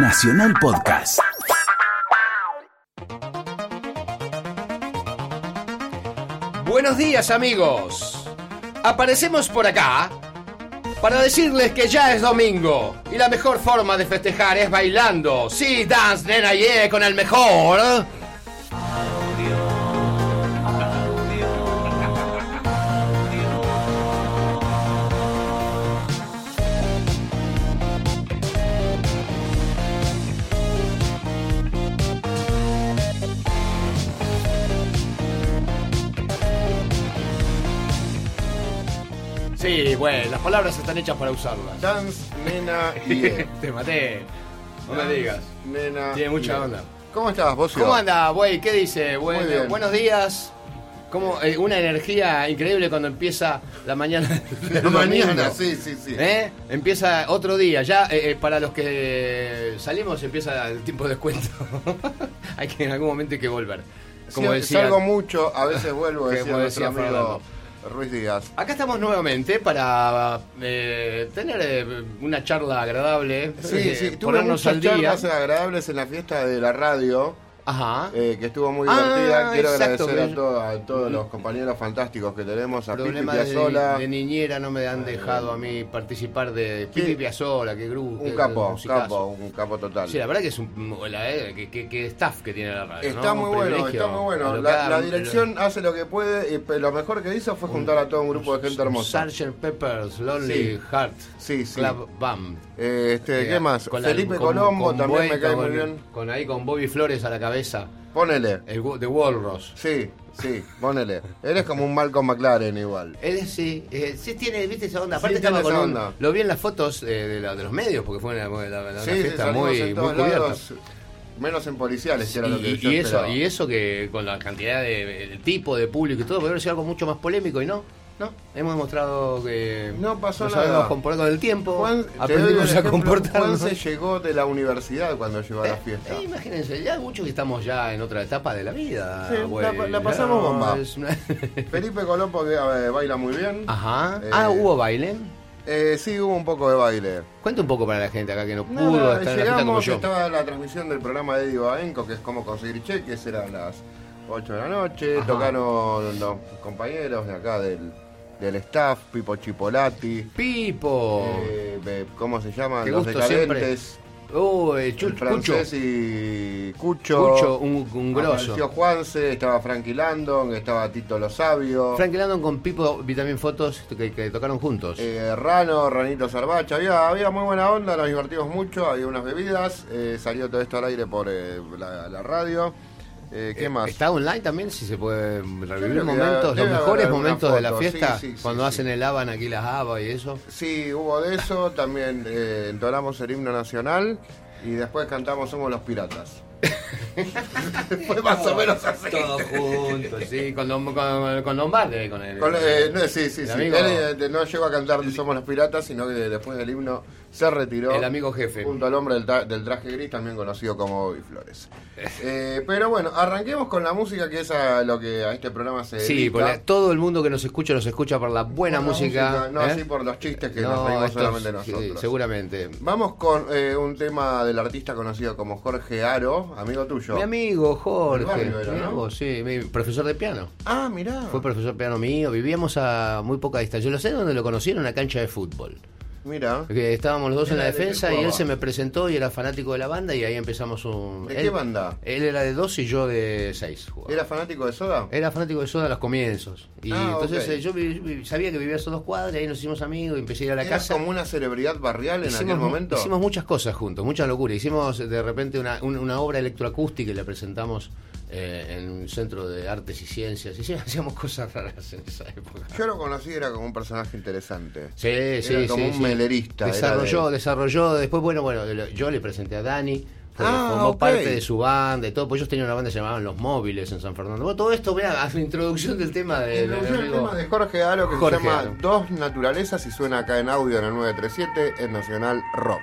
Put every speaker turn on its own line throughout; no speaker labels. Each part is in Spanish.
Nacional Podcast.
Buenos días amigos. Aparecemos por acá para decirles que ya es domingo y la mejor forma de festejar es bailando. Sí, Dance Nena Yeah con el mejor. Bueno, las palabras están hechas para usarlas.
Dance, nena y... eh.
Te maté. No me
Dance,
digas.
Nena
Tiene mucha
y- eh.
onda.
¿Cómo estás, vos?
¿Cómo anda, güey? ¿Qué dice? Buen-
Muy bien.
buenos días. Como una energía increíble cuando empieza la mañana. Del
la mañana,
domingo.
sí, sí, sí.
¿Eh? Empieza otro día. Ya eh, eh, para los que salimos empieza el tiempo de descuento. hay que en algún momento hay que volver. Como
Sí,
decía.
Salgo mucho, a veces vuelvo, decía
Como
nuestro
decía
amigo
Fernando.
Ruiz Díaz.
Acá estamos nuevamente para eh, tener eh, una charla agradable.
Sí,
eh,
sí, tuve
ponernos
muchas
al día.
charlas agradables en la fiesta de la radio,
Ajá.
eh, que estuvo muy
Ah,
divertida. Quiero
exacto,
agradecer a, todo- a todos los compañeros fantásticos que tenemos, a Pipi
Problemas de, niñera no me han dejado a mí participar de. Pipi Piazzolla, que grupo.
Un capo, capo, un capo total.
Sí, la verdad que es un la- eh, que, que- que staff que tiene la radio.
Está
¿no?
muy
Un
bueno, está muy bueno. La,
un-
dirección hace lo que puede y lo mejor que hizo fue juntar a todo un grupo de gente
un
hermosa.
Sgt. Pepper's Lonely
Sí.
Heart
Sí, sí.
Club Band.
Eh, este,
Eh,
¿Qué más?
con
Felipe
con-
Colombo
con
también me cae muy bien.
Con ahí con Bobby Flores a la cabeza.
Ponele.
El de Walrus.
Sí, sí, ponele. Eres como un Malcolm McLaren igual.
Él sí, eh, sí tiene, viste esa onda. Aparte
Sí,
estaba con un-. Lo vi en las fotos eh, de, la- de los medios, porque fue una,
Sí, sí,
fiesta muy,
en
muy
todos
cubierta.
lados, menos en policiales, que era lo que
y,
yo
y eso, y eso que con la cantidad de el tipo de público y todo, podría ser algo mucho más polémico y no, no, hemos demostrado que
No pasó
nos
nada.
sabemos comportar con el tiempo,
Juan,
aprendimos
el
a comportarnos.
Juan se llegó de la universidad cuando llegó a la fiesta.
Eh, imagínense, ya muchos que estamos ya en otra etapa de la vida.
Sí, la- pasamos bomba.
una-
Felipe Colombo que eh, baila muy bien.
Ajá.
Eh,
ah, hubo baile.
Eh, sí, hubo un poco de baile.
Cuenta un poco para la gente acá que no pudo
Nada,
estar en la fiesta como
llegamos,
yo.
estaba la transmisión del programa de Eddie Babenco, que es cómo conseguir cheques, era a las 8 de la noche,
Ajá.
tocaron los compañeros de acá del, del staff, Pipo Chipolati,
Pipo.
eh, ¿cómo se llaman?
Qué
Los decadentes,
Oh,
el
Cucho.
francés y Cucho,
Cucho, un, un grosso.
apareció Juanse, estaba Frankie Landon, estaba Tito Lo Sabio,
Frank Landon con Pipo vi también fotos que, que tocaron juntos.
Eh, Rano, Ranito Sarbacha, había, había muy buena onda, nos divertimos mucho, había unas bebidas, eh, salió todo esto al aire por eh, la, la radio. Eh, ¿Qué
Eh,
más?
¿Está online también? Si se puede revivir momentos, los mejores momentos de la fiesta,
sí, sí, sí,
cuando
sí.
hacen el Haban aquí las habas y eso.
Sí, hubo de eso, también eh, entonamos el himno nacional y después cantamos Somos los Piratas. Fue más o menos así.
Todos juntos, sí, con, Lom- con, con Lombardi, con el,
Con- eh, no, sí, sí,
el
sí.
amigo-
Él eh, no llegó a cantar Somos los Piratas, sino que después del himno se retiró.
el amigo jefe.
Junto al hombre del, tra- del traje gris, también conocido como Bobby Flores. Eh, pero bueno, arranquemos con la música, que es a lo que a este programa se
Sí, porque todo el mundo que nos escucha nos escucha por la buena
Por la
música.
No
¿eh?
así por los chistes que
No,
nos reímos solamente
sí,
nosotros.
seguramente.
Vamos con eh, un tema del artista conocido como Jorge Aro, amigo tuyo.
Mi amigo Jorge, sí, mi profesor de piano.
Ah, mirá.
Fue profesor de piano mío, vivíamos a muy poca distancia. Yo lo sé donde lo conocí en una cancha de fútbol.
Mirá.
Porque estábamos los dos en la defensa y él se me presentó y era fanático de la banda y ahí empezamos un...
¿De
él-
qué banda?
Él era de dos y yo de seis. jugaba.
¿Era fanático de Soda?
Era fanático de Soda a los comienzos. Y
Ah,
entonces eh, yo vi- vi- sabía que vivía a esos dos cuadras y ahí nos hicimos amigos y empecé a ir a la
¿Eras
casa.
como una celebridad barrial en
Hicimos,
aquel momento?
hicimos muchas cosas juntos, mucha locura. Hicimos de repente una, un- una obra electroacústica y la presentamos eh, en un centro de artes y ciencias. Y sí, hacíamos cosas raras en esa época.
Yo lo conocí, era como un personaje interesante.
Sí, sí,
como
sí,
un
sí.
melerista,
Desarrolló,
de-
desarrolló. Después, bueno, bueno, yo le presenté a Dani.
Ah,
formó
ok.
parte de su banda y todo. Pues ellos tenían una banda que se llamaban Los Móviles en San Fernando. Bueno, todo esto, mira, a la introducción del tema de. amigo-
tema de Jorge Aro que
Jorge
se llama
Aro.
Dos Naturalezas y suena acá en audio en el 937 en Nacional Rock.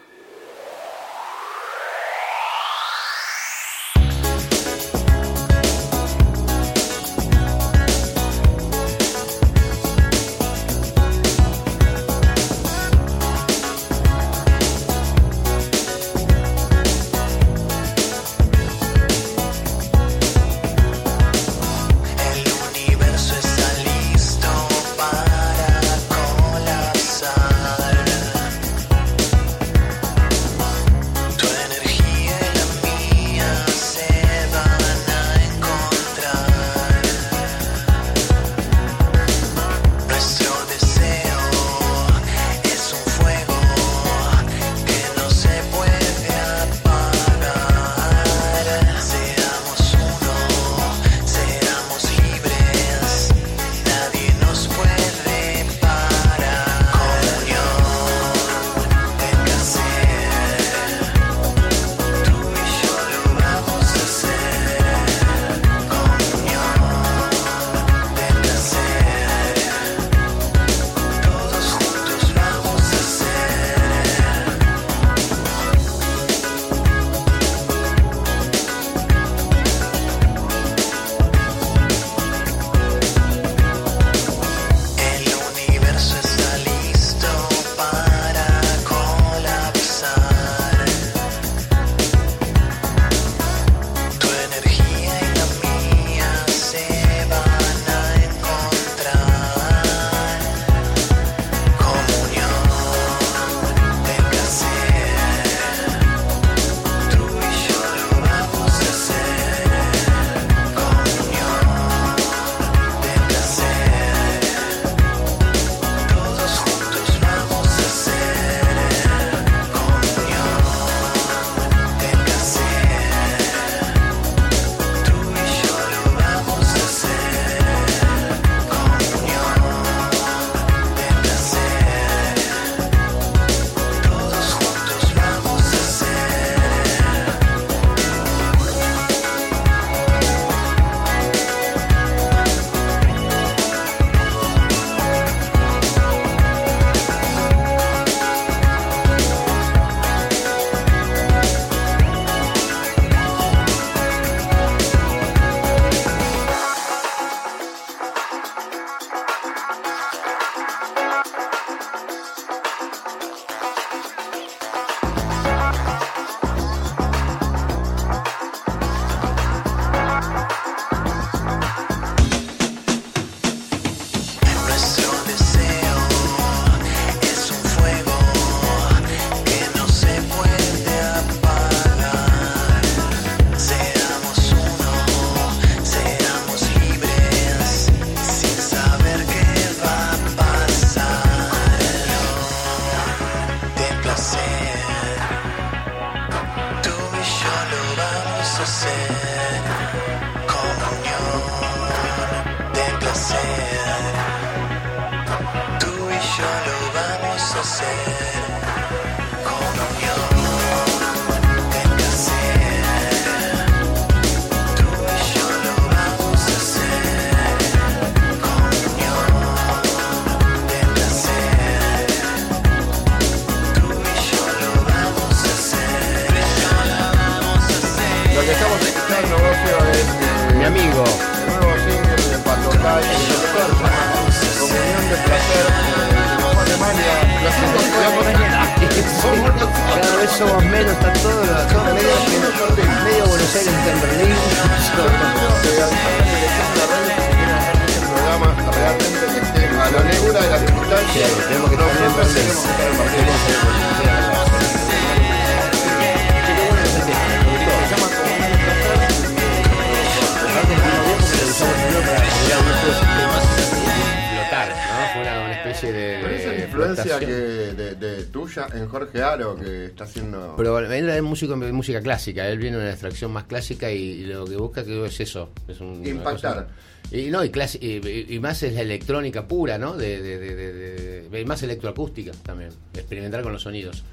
Música clásica, él viene de una extracción más clásica y, lo que busca que es eso, es un,
impactar.
y no, y, más es la electrónica pura, ¿no? De, de, más electroacústica también, experimentar con los sonidos.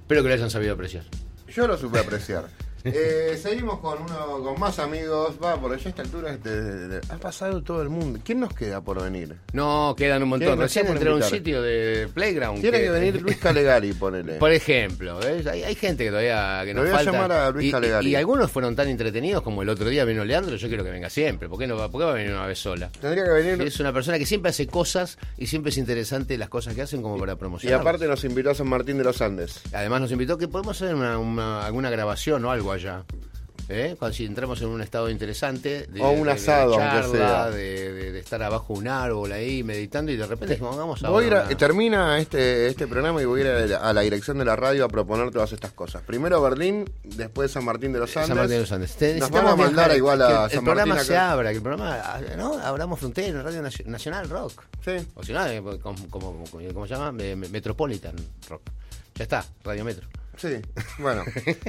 Espero que lo hayan sabido apreciar.
Yo lo supe apreciar.
Eh, seguimos con uno con más amigos. Va, por allá a esta altura ha pasado todo el mundo. ¿Quién nos queda por venir?
No, quedan un montón.
¿Quién nos
Recién entré a un sitio de Playground.
Tiene que venir Luis Calegari, ponele.
Por ejemplo, ¿ves? Hay, hay gente que todavía que nos
voy a llamar a Luis
y,
Calegari.
y- y algunos fueron tan entretenidos como el otro día vino Leandro. Yo quiero que venga siempre. ¿Por qué, no va, por qué va a venir una vez sola?
Tendría que venir.
Es una persona que siempre hace cosas y siempre es interesante las cosas que hacen como para
Y
promocionar.
aparte nos invitó a San Martín de los Andes.
Además nos invitó que podemos hacer una, una- alguna grabación o algo allá. ¿Eh? Cuando si entramos en un estado interesante de,
O un
de- de
asado,
charla,
sea.
De, de- de estar abajo de un árbol ahí meditando y de repente dijimos, vamos a
Voy a
una-
termina este, este programa y voy a ir a, a la dirección de la radio a proponer todas estas cosas. Primero Berlín, después San Martín de los Andes.
San Martín de los Andes. Te-
Nos van a mandar
viajar,
igual
que
a
el,
San
el programa se abra, que el programa, ¿no? Abramos frontera, Radio Nacio- Nacional Rock.
Sí.
O si no, eh, como, como, como- ¿cómo se llama? Me- me- Metropolitan Rock. Ya está, Radio Metro.
Sí, bueno.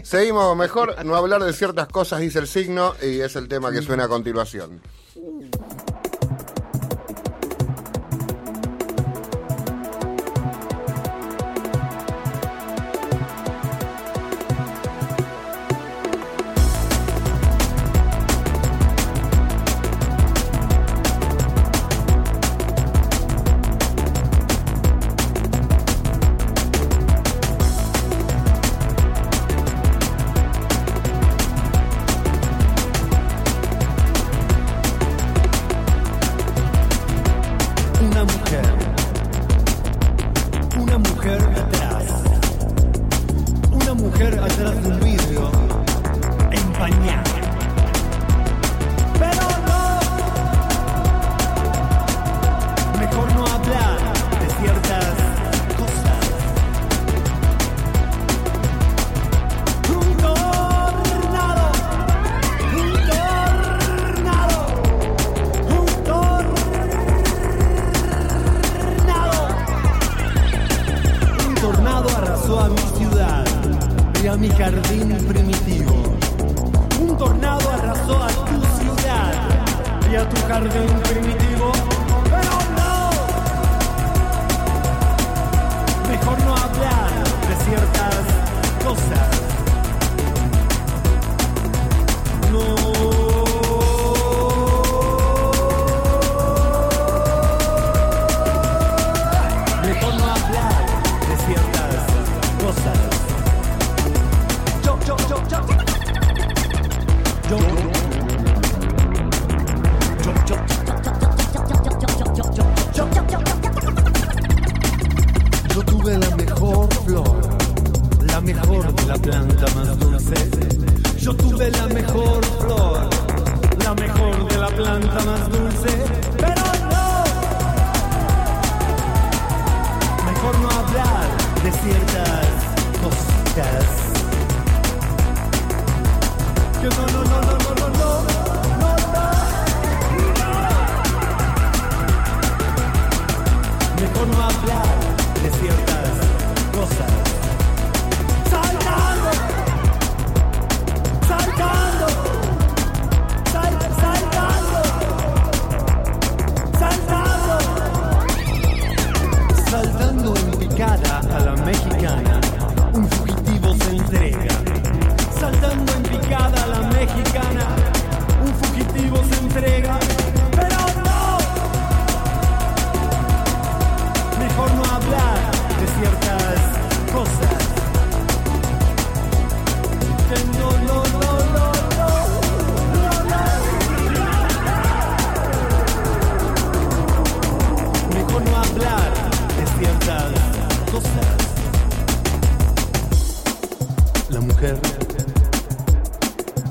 Seguimos, mejor no hablar de ciertas cosas, dice el signo, y es el tema que suena a continuación.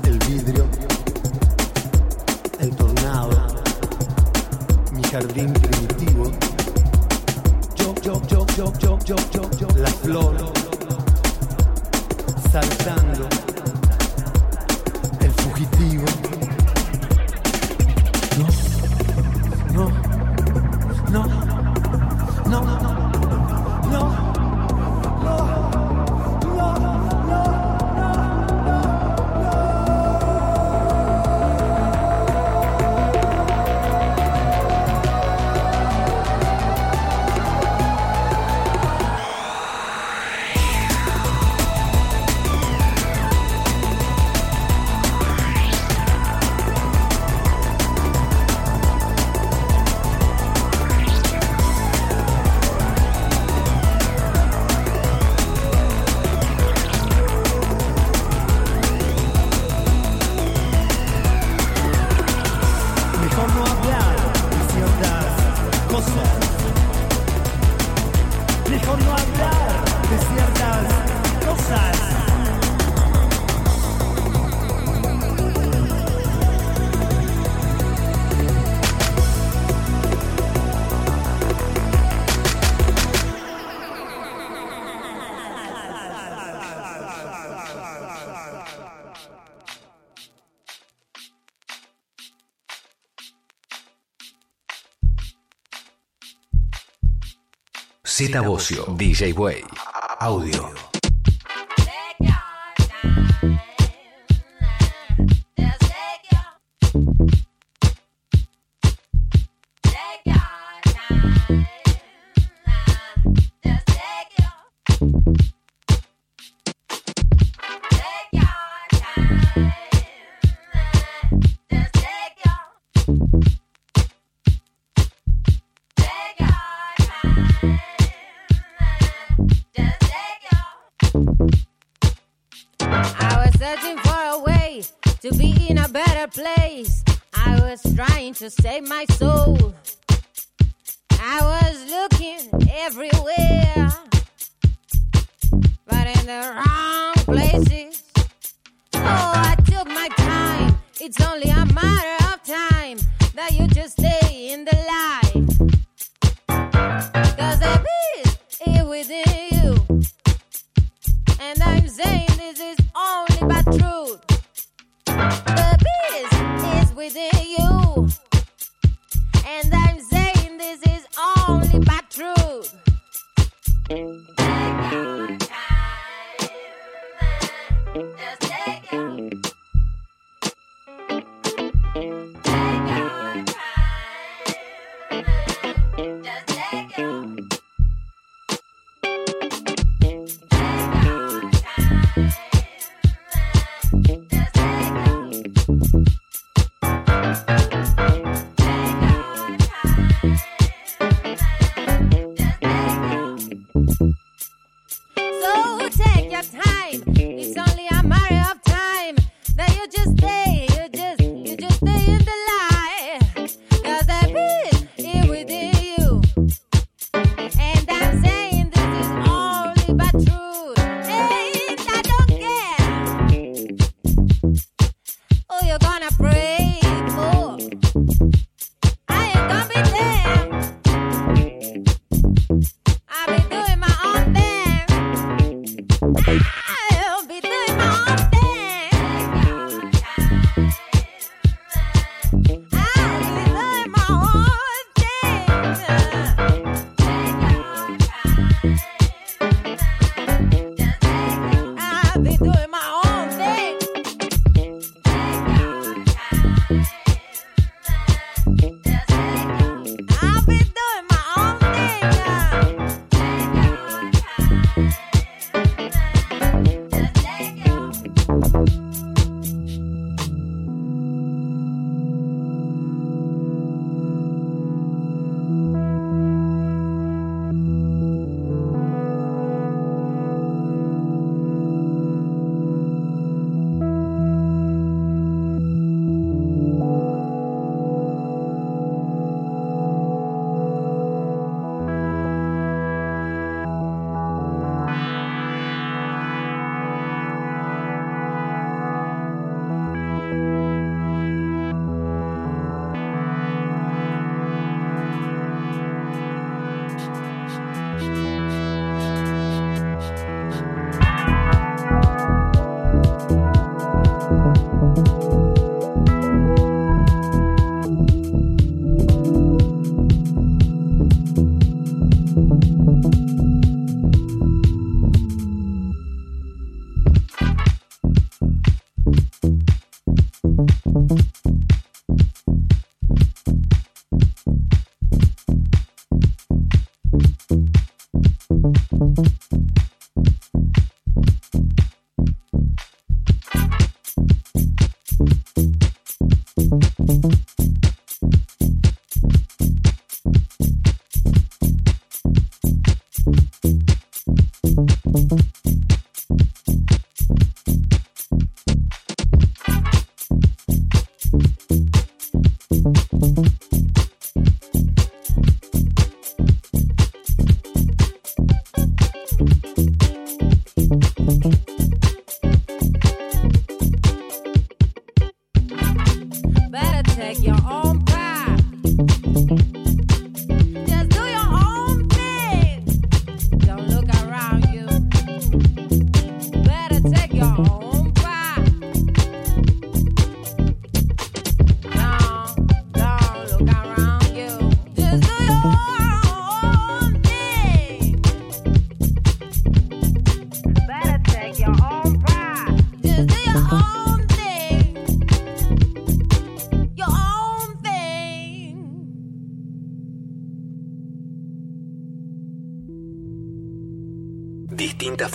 El vidrio, el tornado, mi jardín primitivo. Yo, yo, yo, yo, yo, yo, yo, yo, la flor, saltando, el fugitivo.
Z Bocio, DJ Way, audio.
to save my soul. I was looking everywhere, but in the wrong places. Oh, I took my time. It's only a matter of time that you just stay in the light. Cause there is is within you. And I'm saying this is all
Música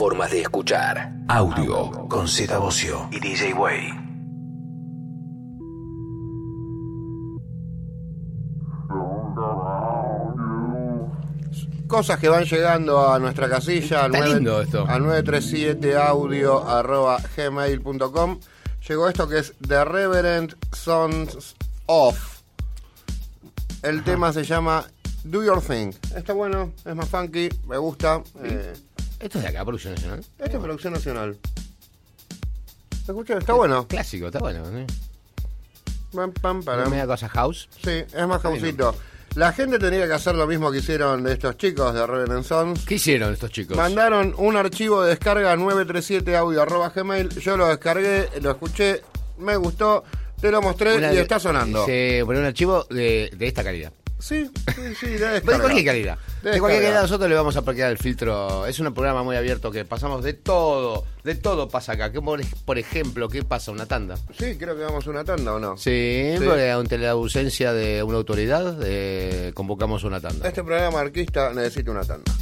formas de escuchar. Audio con Z Bocio y DJ Way.
Cosas que van llegando a nuestra casilla al,
Está
nueve-
lindo esto.
al 937audio.gmail.com Llegó esto que es The Reverend Sons of. El tema se llama Do Your Thing. Está bueno, es más funky, me gusta. Eh,
Esto es de acá, Producción Nacional.
esta es producción nacional. ¿Se escucha? Está bueno.
Clásico, está bueno. ¿sí?
Pam, pam.
Media cosa house.
Sí, es más causito. La gente tendría que hacer lo mismo que hicieron estos chicos de Reverend Sons.
¿Qué hicieron estos chicos?
Mandaron un archivo de descarga 937audio.gmail. Yo lo descargué, lo escuché, me gustó, te lo mostré
Una
y
de-
está sonando.
Se pone un archivo de, de esta calidad.
Sí, sí, sí, de
De cualquier calidad.
De
De, cualquier calidad nosotros le vamos a aplicar el filtro. Es un programa muy abierto que pasamos de todo. De todo pasa acá. ¿Qué por, por ejemplo, ¿qué pasa? Una tanda.
Sí, creo que vamos a una tanda o no.
Sí,
Sí.
porque ante la ausencia de una autoridad eh, convocamos una tanda.
Este programa arquista necesita una tanda.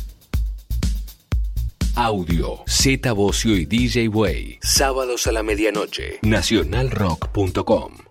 Audio Z Bocio y DJ Way. Sábados a la medianoche. Nacionalrock.com.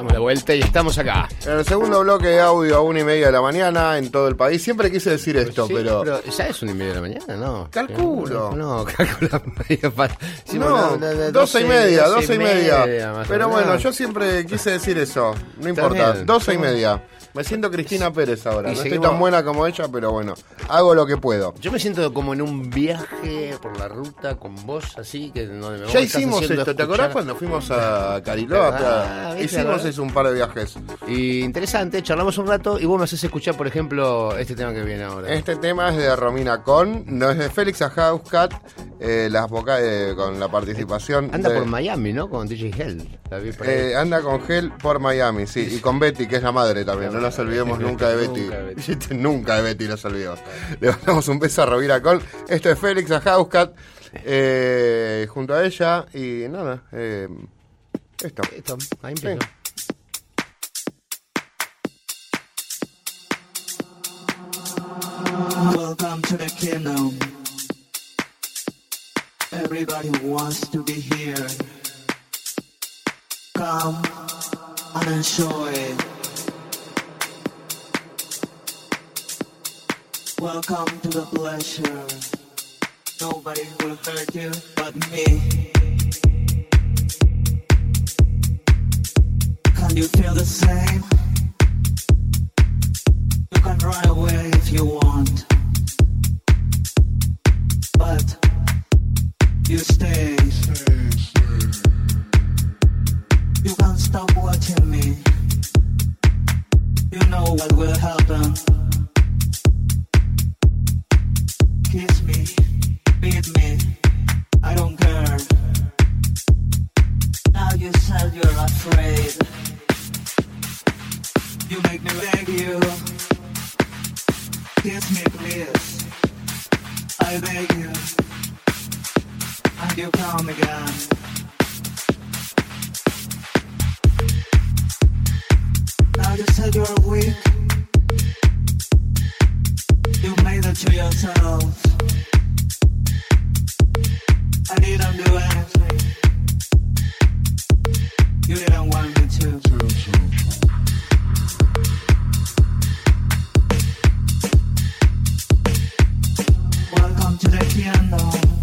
Damos la vuelta y estamos acá.
En el segundo bloque de audio a una y media de la mañana en todo el país. Siempre quise decir esto,
Sí,
pero...
ya es una y media de la mañana, ¿no?
Calculo.
No, calcula media pa- sí,
No,
de-
doce y media, doce y media.
o
Pero bueno, yo siempre quise decir eso. No importa, doce y media. Me siento Cristina Pérez ahora.
Y
No
seguimos-
estoy tan buena como ella, pero bueno, hago lo que puedo.
Yo me siento como en un viaje por la ruta con vos, así que no, me
Ya hicimos esto, ¿te acordás cuando fuimos a Cariloa?
Ah,
hicimos eso un par de viajes.
Y interesante, charlamos un rato y vos me haces escuchar, por ejemplo, este tema que viene ahora.
Este tema es de Romina Con, no es de Félix Ajauscat, eh, las voca- eh, con la participación.
Anda
de-
por Miami, ¿no? Con DJ Hell.
Eh, anda con Gel por Miami, sí, y con Betty, que es la madre también. No nos olvidemos nunca de Betty.
Nunca de Betty.
Nunca de Betty nos olvidemos. Le mandamos un beso a Rovira Col. Esto es Félix Ajauscat, eh, junto a ella, y nada, eh, esto.
Esto, ahí.
Welcome to the kingdom. Everybody wants to be here. Come and enjoy. Welcome to the pleasure. Nobody will hurt you but me. Can you feel the same? You can run away if you want. But you stay. You can't stop watching me. You know what will happen. Now you said you're afraid. To yourself. I didn't do. You didn't want me to. Welcome to the piano.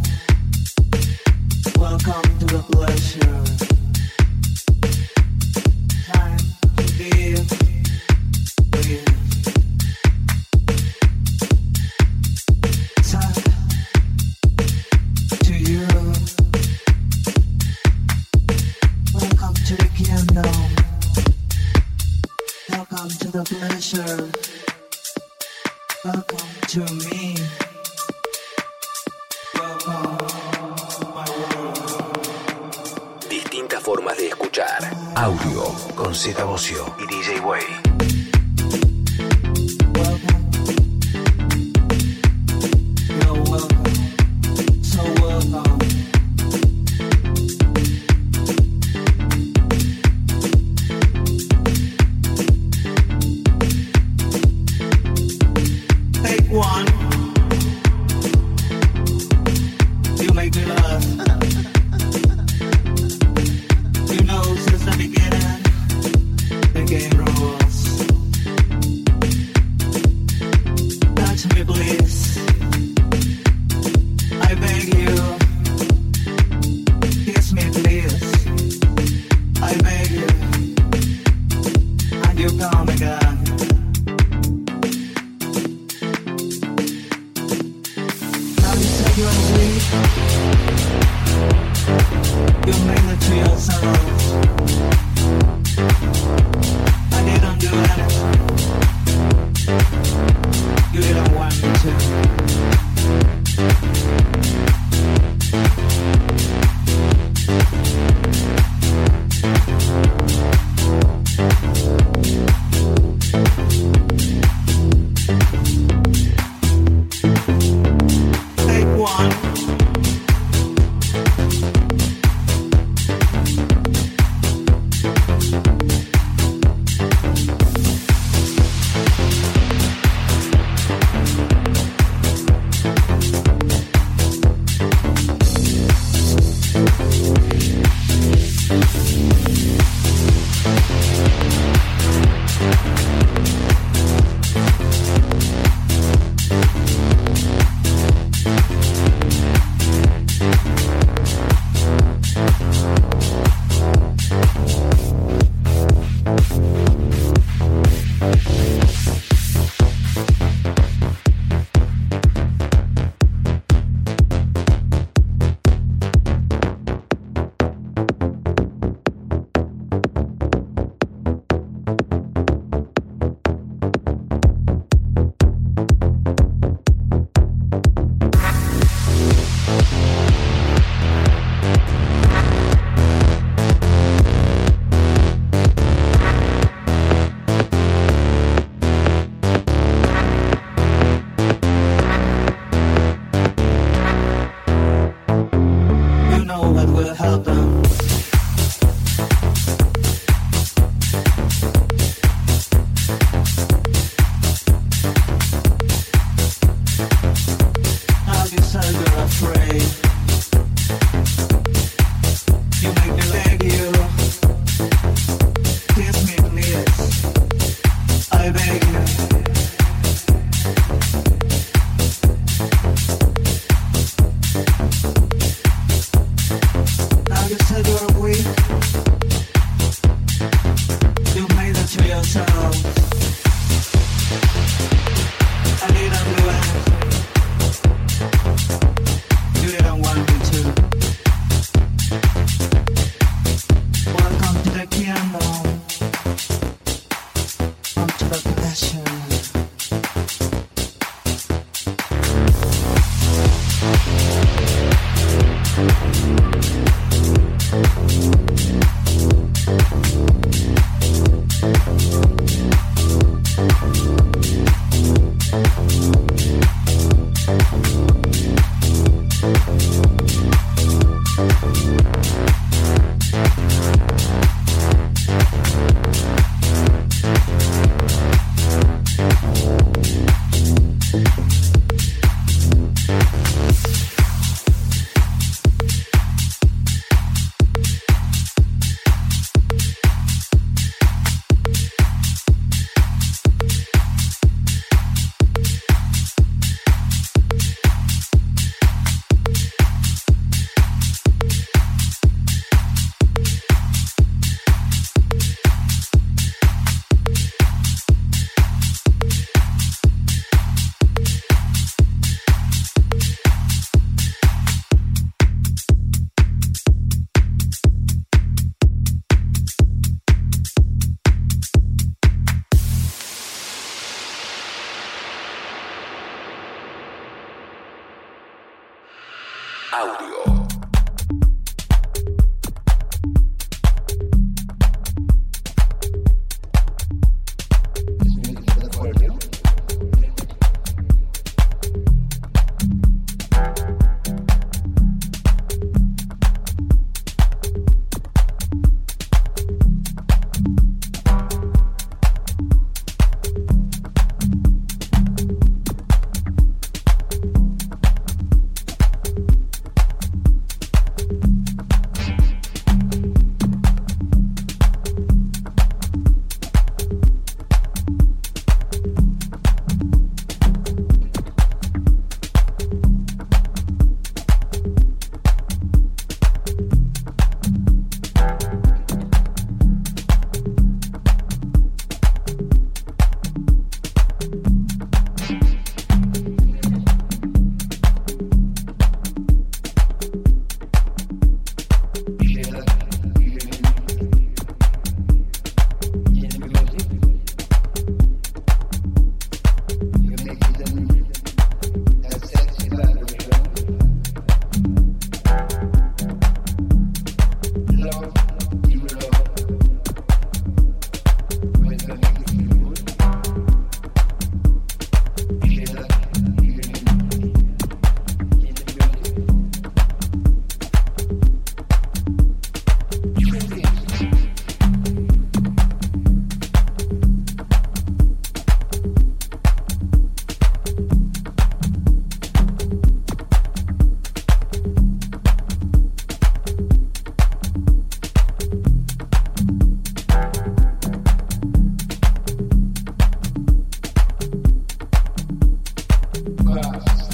class.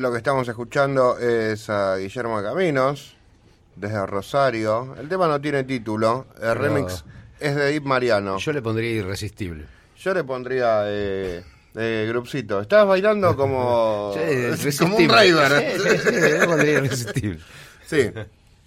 Lo que estamos escuchando es a Guillermo Caminos, desde Rosario. El tema no tiene título, el
Pero-
remix es de Deep Mariano.
Yo le pondría irresistible.
Yo le pondría eh, eh, grupcito. Estás bailando como,
Sí,
como un raver.
Sí, sí, sí, le pondría irresistible.
Sí.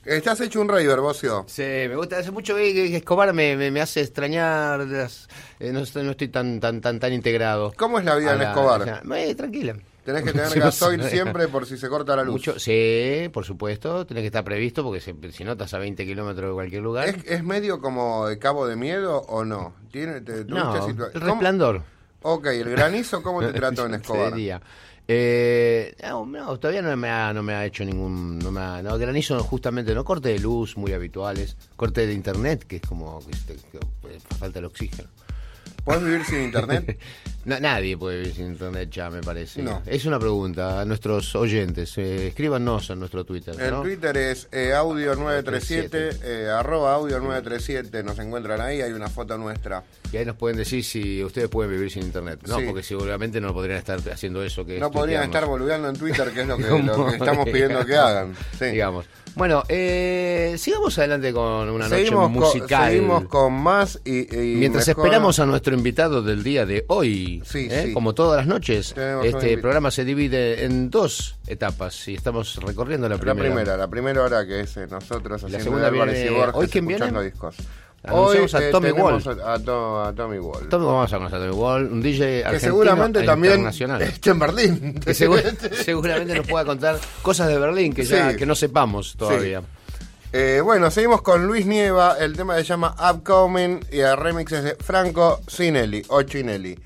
Estás hecho un raver, Bocio.
Sí, me gusta. Hace mucho que Escobar me, me, me hace extrañar. las- eh, no, estoy, no estoy tan tan tan tan integrado.
¿Cómo es la vida en
la-
Escobar?
o sea, eh, tranquila.
Tenés que tener
Sí,
gasoil siempre por si se corta la luz.
Mucho, sí, por supuesto. Tiene que estar previsto porque si, si no estás a 20 kilómetros de cualquier lugar.
¿Es, es medio como de cabo de miedo o no? ¿Tiene, te,
no, el
¿Cómo-
resplandor.
Ok, el granizo, ¿cómo te trató en Escobar?
Eh, no, no, todavía no me, ha, no me ha hecho ningún. No, me ha- no, granizo justamente, no corte de luz muy habituales, corte de internet, que es como que, que, pues, falta el oxígeno.
¿Puedes vivir sin internet?
Na- nadie puede vivir sin internet ya, me parece.
No.
Es una pregunta a nuestros oyentes. Eh, escríbanos en nuestro Twitter.
El
¿no?
Twitter es eh, audio937, eh, arroba audio937, nos encuentran ahí, hay una foto nuestra.
Y ahí nos pueden decir si ustedes pueden vivir sin internet. No,
Sí.
porque seguramente no podrían estar haciendo eso que es
No podrían estar boludeando en Twitter, que es lo que,
¿Cómo
lo que estamos pidiendo que hagan. Sí.
Digamos. Bueno, eh, sigamos adelante con una noche musical.
Con, seguimos con más y, y
Mientras
mejor-
esperamos a nuestro invitado del día de hoy,
Sí,
¿eh?
sí.
como todas las noches,
Tenemos
este programa se divide en dos etapas y estamos recorriendo la
La
primera.
primera, la primera hora que es eh, nosotros
La
haciendo
segunda
Álvarez
viene-
y Borges
¿hoy quién viene?
escuchando discos.
Anunciamos
Hoy
a
eh,
Tommy
tenemos
Wall.
A, a To- a Tommy Wall.
Entonces vamos a conocer a Tommy Wall, un DJ
que
argentino
seguramente
e
también esté en Berlín.
Que segu- seguramente nos pueda contar cosas de Berlín que ya
Sí.
que no sepamos todavía.
Eh, bueno, seguimos con Luis Nieva. El tema se llama Upcoming y el remix es de Franco Sinelli o Chinelli.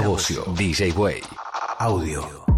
Bocio, DJ Way. Audio.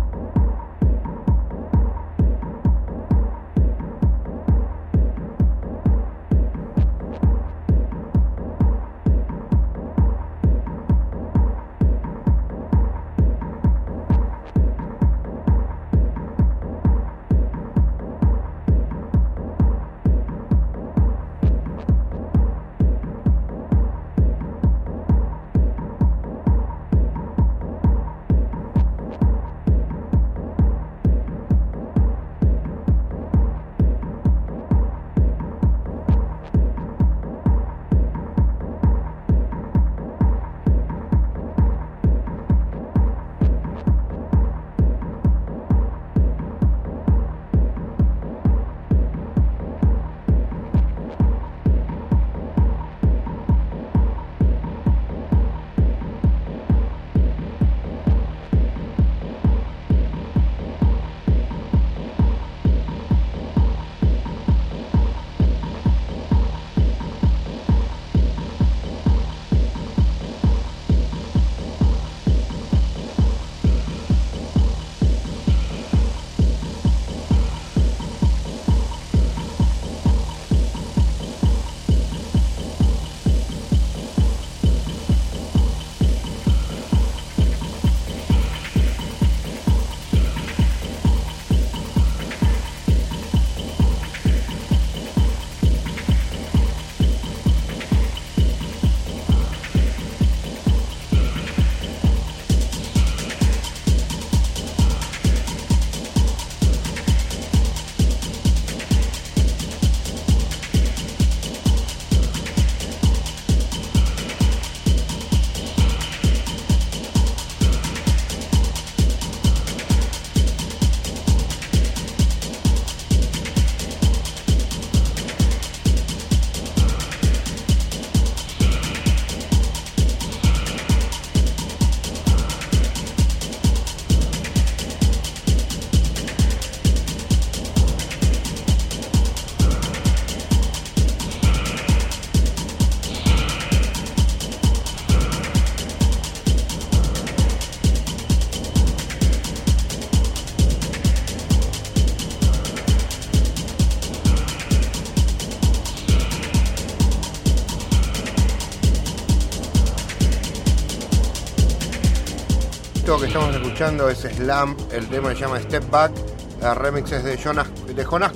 Escuchando es Slam, el tema se llama Step Back, el remix es de Jonas, de Jonas.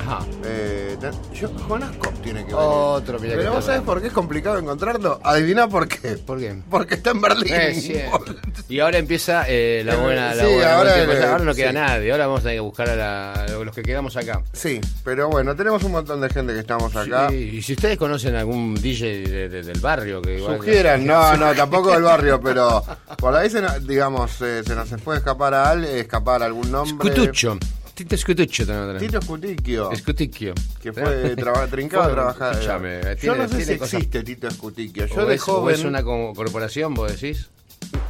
Ajá.
Eh, yo- Jonas Kopp tiene que ver.
Otro, mira que
Pero vos sabés por qué es complicado encontrarlo. Adivina por qué.
¿Por qué?
Porque está en Berlín.
Eh, cierto. Y ahora empieza eh, la
Eh,
buena. La
sí,
buena
ahora el-
ahora no queda
sí.
nadie. Ahora vamos a tener que buscar a, la- a los que quedamos acá.
Sí, pero bueno, tenemos un montón de gente que estamos acá.
Sí, y si ustedes conocen algún DJ de- de- del barrio que igual-
Sugieran, no, no, tampoco del barrio, pero por ahí se nos, digamos, eh, se nos puede escapar a al- escapar algún nombre.
Scutuccio. Tito Scutuccio.
Tito Scuticchio,
Scuticchio.
que fue traba- trincado a
Fue-
trabajar.
escúchame,
Yo no sé si existe Tito Scuticchio. Yo de
es,
joven,
es una co- corporación, vos decís.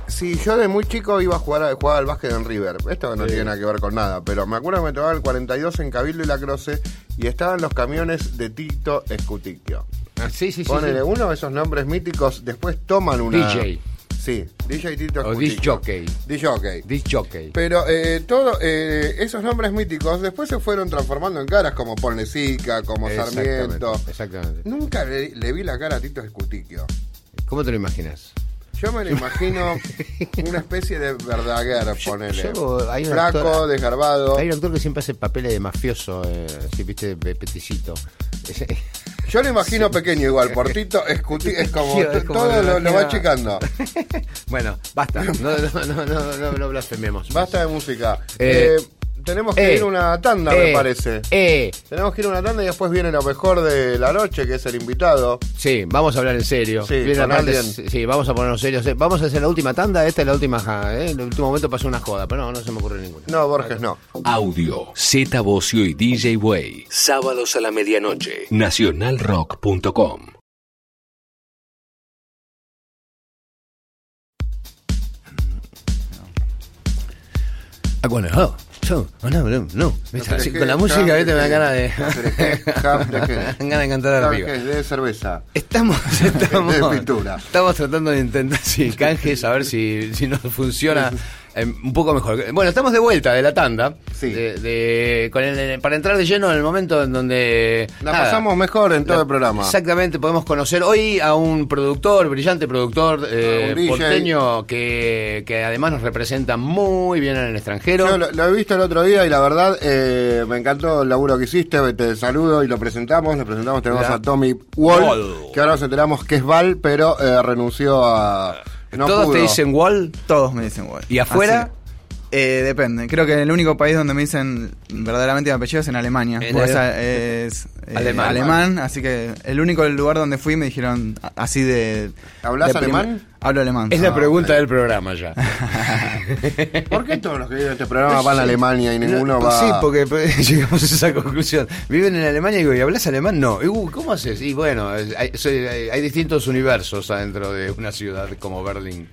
sí, yo de muy chico iba a jugar, a- jugaba al básquet en River. Esto no
Sí.
tiene nada que ver con nada, pero me acuerdo que me tocaba el 42 en Cabildo y La Croce y estaban los camiones de Tito Scuticchio.
Ah, sí, sí, sí.
Ponele
sí.
uno de esos nombres míticos, después toman una.
DJ.
Sí, DJ Tito
O disc jockey.
Disc jockey.
Disc jockey.
Pero eh, todo, eh, esos nombres míticos después se fueron transformando en caras como Ponlecica, como Sarmiento.
Exactamente. Exactamente.
Nunca le, le vi la cara a Tito Escutiquio.
¿Cómo te lo imaginas?
Yo me lo imagino una especie de Verdaguer, ponele.
yo- hay un
Flaco,
actor-
desgarbado.
Hay un actor que siempre hace papeles de mafioso, eh, así, viste, de peticito.
Yo lo imagino pequeño igual, por Tito Escutiquio. Es como,
Es como
todo lo, lo va achicando.
bueno, basta. No, no, no, no, no, no blasfememos.
Basta de música.
Eh,
Eh, tenemos que
eh,
ir a una tanda, me
Eh,
parece.
Eh,
Tenemos que ir a una tanda y después viene lo mejor de la noche, que es el invitado.
sí, vamos a hablar en serio.
Sí,
Viene
con
parte- sí, vamos a ponernos serios. Eh, Vamos a hacer la última tanda. Esta es la última. ja, eh. En el último momento pasó una joda, pero no, no se me ocurre ninguna.
No, Borges no.
Audio, Z Bocio y DJ Way. Sábados a la medianoche. Nacionalrock.com.
Ah, bueno, oh, oh, no, no, no. ¿Viste?
No
Así,
te
con la música, me da ganas de. Me ganas de cantar
¿Sabes
arriba.
De cerveza.
Estamos, estamos,
De pintura.
estamos tratando de intentar, sí, canjes, a ver si, si nos funciona eh, un poco mejor. Bueno, estamos de vuelta de la tanda.
Sí.
De, de- con el- para entrar de lleno en el momento en donde.
La
nada,
pasamos mejor en todo
la-
el programa.
Exactamente, podemos conocer hoy a un productor, brillante productor eh,
A un DJ.
porteño que, que además nos representa muy bien en el extranjero.
Yo lo, lo he visto el otro día y la verdad eh, me encantó el laburo que hiciste. Te saludo y lo presentamos. Lo presentamos, tenemos a Tommy Wall,
Wall.
que ahora nos enteramos que es Val, pero eh, renunció a. No
Todos
pudo.
te dicen Wall.
Todos me dicen igual.
¿Y afuera?
Eh, depende. Creo que el único país donde me dicen verdaderamente mi apellido es en Alemania.
En
porque
Ale-
es, es, eh,
Alemán.
alemán. Así que el único lugar donde fui me dijeron así de.
¿Hablas
de
alemán?
Hablo alemán.
Es la
Ah,
pregunta del programa ya.
¿Por qué todos los que viven en este programa van a Alemania y ninguno
No,
va.?
Sí, porque pues, llegamos a esa conclusión. Viven en Alemania y digo, ¿y hablas alemán? No. Y, uh, ¿Cómo haces? Y bueno, hay- hay distintos universos adentro de una ciudad como Berlín.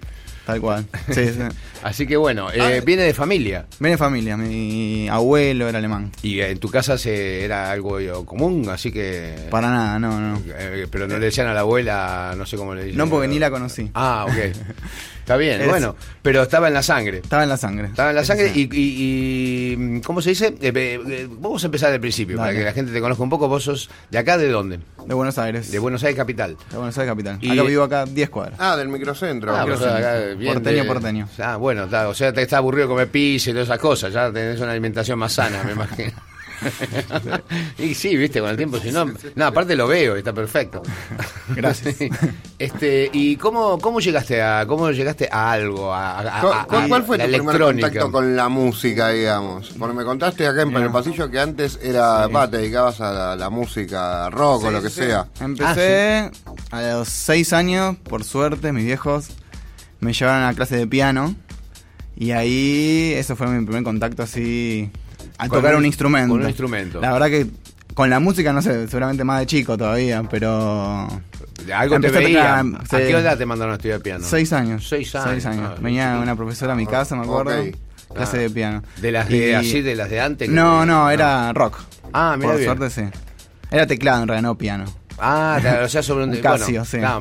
Tal cual. Sí, sí.
Así que bueno, eh, viene de familia.
Viene de familia. Mi abuelo era alemán.
Y en tu casa se, era algo eh, común, así que...
Para nada, no, no.
Eh, pero no le decían a la abuela, no sé cómo le dicen.
No, porque ni la conocí.
Ah, ok. Está bien,
Es-
bueno, pero estaba en la sangre.
Estaba en la sangre.
Estaba en la sangre y, y- y- ¿Cómo se dice? Eh, eh, eh, vamos a empezar del principio, para que la gente te conozca un poco. Vos sos de acá, ¿de dónde?
De Buenos Aires.
De Buenos Aires capital.
De Buenos Aires capital.
Y-
acá vivo acá 10 cuadras.
Ah, del microcentro.
Ah, acá, bien
Porteño,
de-
porteño.
Ah, bueno, está, o sea, te está aburrido comer pizza y todas esas cosas. Ya tenés una alimentación más sana, me imagino. y sí, viste, con el tiempo, si no. No, aparte lo veo, está perfecto.
Gracias.
Sí. Este, ¿y cómo, cómo llegaste a cómo llegaste a algo? A, a- a-
¿Cu-
a-
cu-
a
¿Cuál fue
la
tu primer contacto con la música, digamos? Porque me contaste acá en el pasillo que antes era, va, te dedicabas a la, la música rock o lo que sea.
Empecé a los 6 años, por suerte, mis viejos me llevaron a clase de piano. Y ahí, eso fue mi primer contacto así, a tocar
un-
un, instrumento.
con un instrumento.
La verdad que con la música, no sé, seguramente más de chico todavía, pero...
Algo te
a
veía.
tocar,
¿A
sí.
qué edad te mandaron a estudiar piano?
6 años.
Seis años. Ah,
Venía una profesora a mi casa, me acuerdo. Clase
Ah.
de piano.
De las de
Y-
así, de las de antes.
No, no, era rock.
Ah, mira
Por
bien.
suerte sí. Era teclado en realidad, no piano.
Ah, claro, o sea, sobre un,
Un Casio,
bueno,
sí.
ah,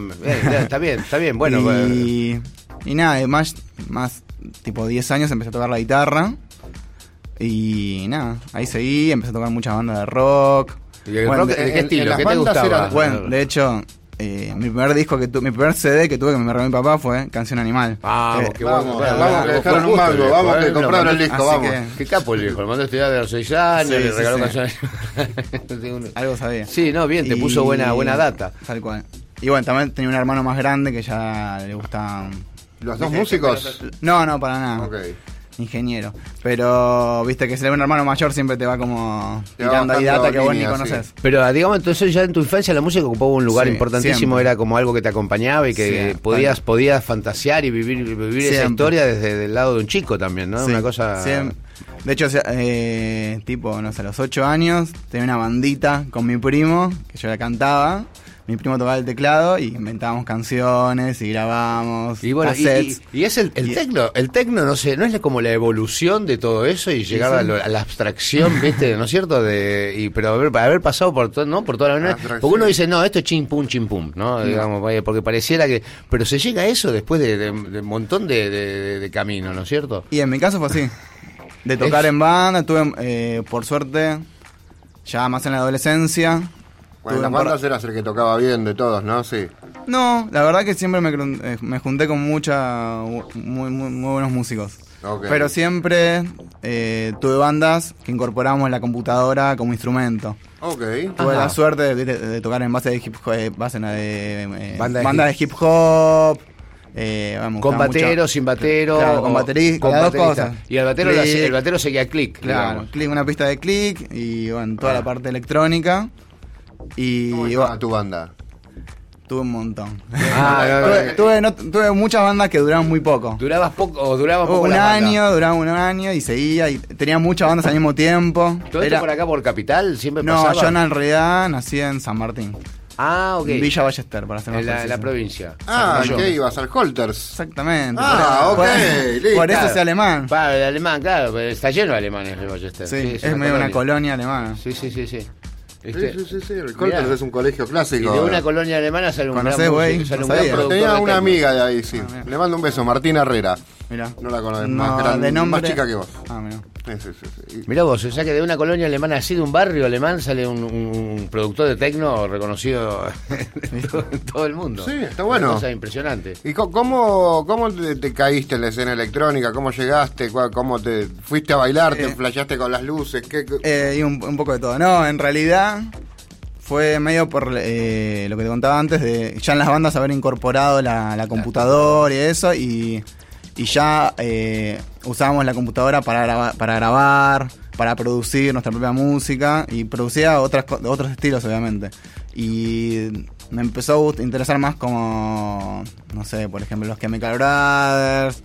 está bien, está bien. Bueno,
y, y nada, más, más tipo 10 años empecé a tocar la guitarra. Y nada, ahí seguí, empecé a tocar muchas bandas de rock.
¿y el
Bueno,
rock, ¿de qué
en
estilo? ¿Qué te gustaba?
era-
Bueno, de hecho, eh, mi primer disco que tuve, mi primer CD que tuve que me regaló mi papá fue Canción Animal.
Vamos,
Eh,
qué
vamos, vamos,
bueno,
que dejaron un mango, vamos, que compraron el disco, vamos.
que-
Qué capo el viejo, lo mandó a estudiar de los 6 años,
Sí,
le
sí,
regaló
sí.
canciones.
Algo sabía.
Sí, no, bien, te
Y-
puso buena, buena data.
Tal cual. Y bueno, también tenía un hermano más grande que ya le gustaban.
¿Los dos músicos?
No, no, para nada.
Ok.
Ingeniero. Pero viste que ser un hermano mayor siempre te va como
Te
tirando ahí data que vos ni conoces.
Pero digamos, entonces ya en tu infancia la música ocupaba un lugar
Sí,
importantísimo,
siempre.
era como algo que te acompañaba y que
Sí,
podías podías fantasear y vivir, vivir esa historia desde el lado de un chico también, ¿no?
Sí,
Una cosa...
De hecho, eh, tipo, no sé, a los 8 años tenía una bandita con mi primo, que yo la cantaba. Mi primo tocaba el teclado y inventábamos canciones y grabábamos
Y bueno,
cassettes.
y- y es el, el tecno, el tecno, no sé, no es como la evolución de todo eso y llegar
sí.
a, lo- a la abstracción, ¿viste? ¿No es cierto? De, y, pero haber, haber pasado por todo, ¿no? Por toda la.
Abstracción.
Porque uno dice, no, esto es chim pum, chim pum, ¿no? Digamos, vaya, porque pareciera que. Pero se llega a eso después de, de- de un montón de, de- de camino, ¿no es cierto?
Y en mi caso fue así. De tocar
Es-
en banda, tuve, eh, por suerte, ya más en la adolescencia.
Bueno, en las
par-
bandas eras el que tocaba bien de todos, ¿no? Sí.
No, la verdad que siempre me, eh, me junté con mucha, muy, muy, muy buenos músicos. Pero siempre eh, tuve bandas que incorporamos la computadora como instrumento.
Ok.
Tuve
Ajá.
la suerte de, de- de tocar en base de hip hop, eh, base en la de, eh,
Banda
banda,
de
de hip hop. Eh, vamos,
Con batero,
mucho-
sin batero.
Claro, con bateri-
con
las dos
baterista.
cosas.
Y el batero,
Click.
el batero seguía clic.
Claro,
digamos.
click, una pista de click y bueno, toda
Ah.
la parte electrónica. Y
¿Cómo tu banda?
tuve un montón.
Ah, no, no,
tuve,
no.
tuve, no- tuve muchas bandas que duraron muy poco.
¿Durabas poco o duraba poco
un
la banda?
año, duraba un año y seguía y tenía muchas bandas al mismo tiempo.
¿Todo esto
Era-
por acá por Capital siempre
no,
pasaba?
yo en realidad nací en San Martín.
Ah, ok.
En Villa Ballester, para ser más
En la, en la
preciso.
provincia.
Ah,
San Rayo.
¿qué ibas? ¿Al Holters?
Exactamente.
Ah,
por,
ok,
por-
listo.
por eso
Claro.
sé alemán.
Para el alemán, claro, pero está lleno de alemanes el Ballester.
Sí, es,
una
medio una colonia alemana.
Sí, sí, sí, sí.
Sí, sí, sí, sí, El
Mirá.
Holters es un colegio
Y
clásico.
de una colonia alemana sale un gran músico, sale un gran
Tenía una amiga de ahí, sí.
Ah.
Le mando un beso, Martina Herrera.
Mira.
No la conozco,
No,
más grande,
de nombre.
más chica que vos.
Ah, mira.
Sí, sí, sí, sí. Y-
Mirá vos, o sea que de una colonia alemana, así de un barrio alemán, sale un, un productor de tecno reconocido en todo, en todo el mundo.
Sí, está bueno.
Una cosa impresionante.
¿Y cómo, cómo te, te caíste en la escena electrónica? ¿Cómo llegaste? ¿Cuál- ¿Cómo te fuiste a bailar? ¿Te
Eh.
flasheaste con las luces? ¿Qué, qué-
Eh, y un, un poco de todo. No, en realidad fue medio por eh, lo que te contaba antes, de ya en las bandas haber incorporado la, la computadora y eso, y, y ya eh, usábamos la computadora para, graba- para grabar, para producir nuestra propia música, y producía otras, otros estilos, obviamente. Y me empezó a interesar más como, no sé, por ejemplo, los Chemical Brothers,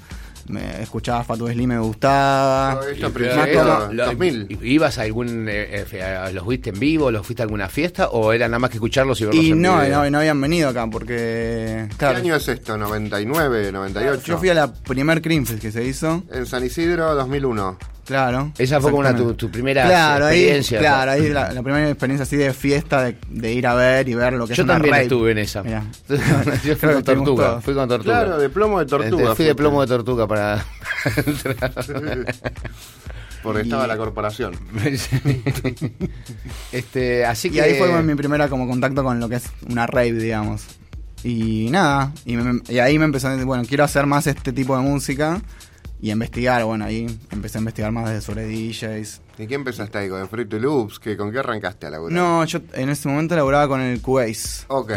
me escuchaba Fatboy Slim, me gustaba.
Esto
esto, lo-
2000.
¿Ibas a algún. eh, eh, a- ¿Los viste en vivo? ¿Los fuiste a alguna fiesta? ¿O era nada más que escucharlos y verlos
Y
en
no,
video?
no, no habían venido acá porque.
¿Qué
Claro,
año es esto? ¿99, 98?
yo fui a la primer Creamfest que se hizo.
En San Isidro, 2001.
Claro.
Esa fue como una, tu, tu primera
Claro, ahí,
experiencia.
claro, ahí la, la primera experiencia así de fiesta, de, de ir a ver y ver lo que
Yo
es una
también estuve en esa.
Mirá.
Yo fui con tortuga.
todos.
Fui con tortuga.
Claro, de plomo de tortuga.
Este, fui de plomo de tortuga para entrar.
Porque estaba la corporación.
este, así que
Y ahí fue mi primera como contacto con lo que es una rave, digamos. Y nada, y, me- y ahí me empezó a decir, bueno, quiero hacer más este tipo de música y investigar, bueno, ahí empecé a investigar más de sobre DJs.
¿Y qué empezaste ahí? ¿Con Fruity Loops? ¿Qué, ¿Con qué arrancaste a laburar?
No, yo en ese momento laburaba con el Cubase.
Ok.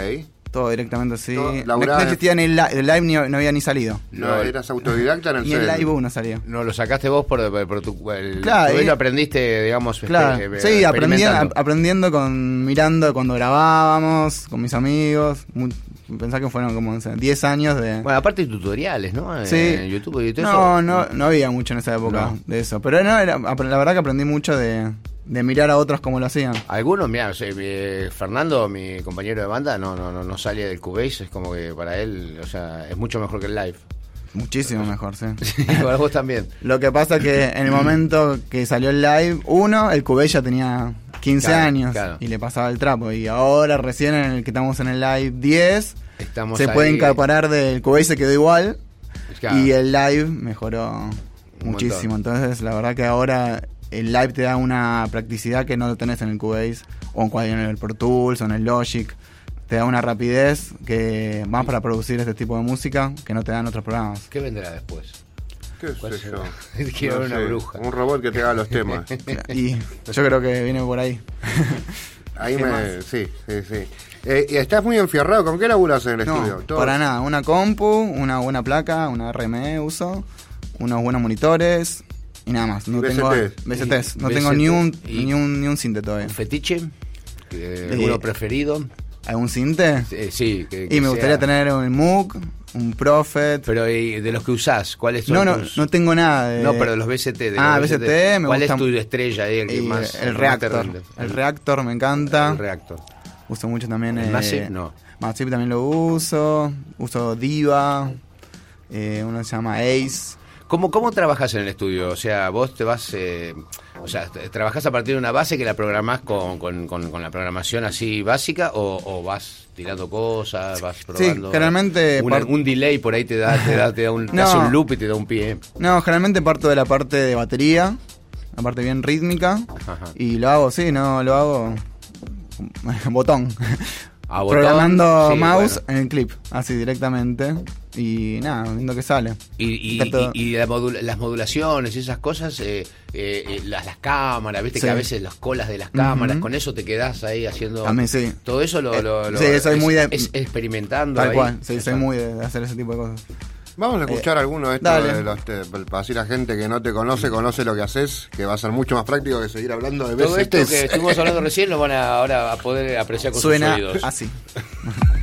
Todo directamente así.
Todo
No, no
en-
existía ni el, li- el live, ni, no había ni salido.
No, eras autodidacta en el
Ni el live 1 salió.
no lo sacaste vos por, por tu el,
Claro,
tú
y-
lo aprendiste, digamos,
Claro,
este, eh,
sí, aprendiendo, aprendiendo con, mirando cuando grabábamos, con mis amigos. Mu- Pensá que fueron como no sé, 10 años de...
Bueno, aparte de tutoriales, ¿no?
Sí.
En YouTube y todo
no,
eso.
no, no había mucho en esa época
No.
de eso. Pero no, era, la verdad que aprendí mucho de, de mirar a otros cómo lo hacían.
Algunos, mira, Fernando, mi compañero de banda, no, no, no, no sale del Cubase, es como que para él, o sea, es mucho mejor que el live.
Muchísimo mejor, sí.
para vos también.
Lo que pasa que en el momento que salió el live, uno, el Cubase ya tenía 15
Claro,
años
claro.
y le pasaba el trapo. Y ahora, recién en el que estamos en el live 10,
Estamos
se
ahí,
puede incorporar del Cubase se quedó igual
claro,
y el live mejoró muchísimo. Entonces, la verdad que ahora el live te da una practicidad que no lo tenés en el Cubase o en, cual- en el Pro Tools o en el Logic. Te da una rapidez que más para producir este tipo de música que no te dan otros programas.
¿Qué vendrá después?
¿Qué
¿Cuál
sé yo?
Quiero ver una
sé,
bruja.
Un robot que te haga los temas.
Y yo creo que viene por ahí.
Ahí
¿Qué
me...
más?
Sí, sí, sí. Eh, y estás muy enfierrado. ¿Con qué laburas en el
No,
estudio? Todo-
para nada. Una compu, una buena placa, una RME uso, unos buenos monitores y nada más. No
¿Y
tengo?
VSTs.
No
¿Y
tengo ni un, ni un ni un cinte todavía.
¿Un fetiche? Eh,
Eh,
¿Alguno preferido?
¿Algún cinte?
Eh, sí, que, que
Y me gustaría tener un MOOC, un Prophet.
Pero ¿y de los que usás, ¿cuáles son
No, no,
tus-
no tengo nada de...
No, pero de los VST. De
Ah,
los
VST me
¿Cuál
gusta-
es tu estrella ahí? El, que
y
más,
el Reactor. El Reactor me encanta.
El Reactor.
Uso mucho también...
¿El
eh,
Massive? No.
Massive también lo uso. Uso Diva. eh, uno se llama Ace.
¿Cómo, ¿Cómo trabajas en el estudio? O sea, vos te vas... eh, o sea, ¿trabajás a partir de una base que la programás con, con, con- con la programación así básica o, o vas tirando cosas, vas probando?
generalmente
Un, delay por ahí te da, te da, te da un, te hace un loop y te da un pie.
No, generalmente parto de la parte de batería, la parte bien rítmica,
Ajá.
y lo hago, sí, no, lo hago botón.
A botón,
Programando
sí,
mouse
bueno.
en el clip, así directamente, y nada, viendo que sale.
Y, y,
Trato-
y- y la modula- las modulaciones y esas cosas, eh, eh, eh, las, las cámaras, viste
Sí.
que a veces las colas de las cámaras, con eso te quedás ahí haciendo...
Mí sí.
Todo eso lo...
Eh,
lo- lo-
sí, soy
es-
muy de-
es experimentando
Tal
ahí.
cual, sí, soy muy de hacer ese tipo de cosas.
Vamos a escuchar
Eh,
alguno de estos de los te- para así la gente que no te conoce, conoce lo que haces, que va a ser mucho más práctico que seguir hablando de
Todo esto que estuvimos hablando recién lo van a ahora a poder apreciar con
Suena
sus oídos.
así.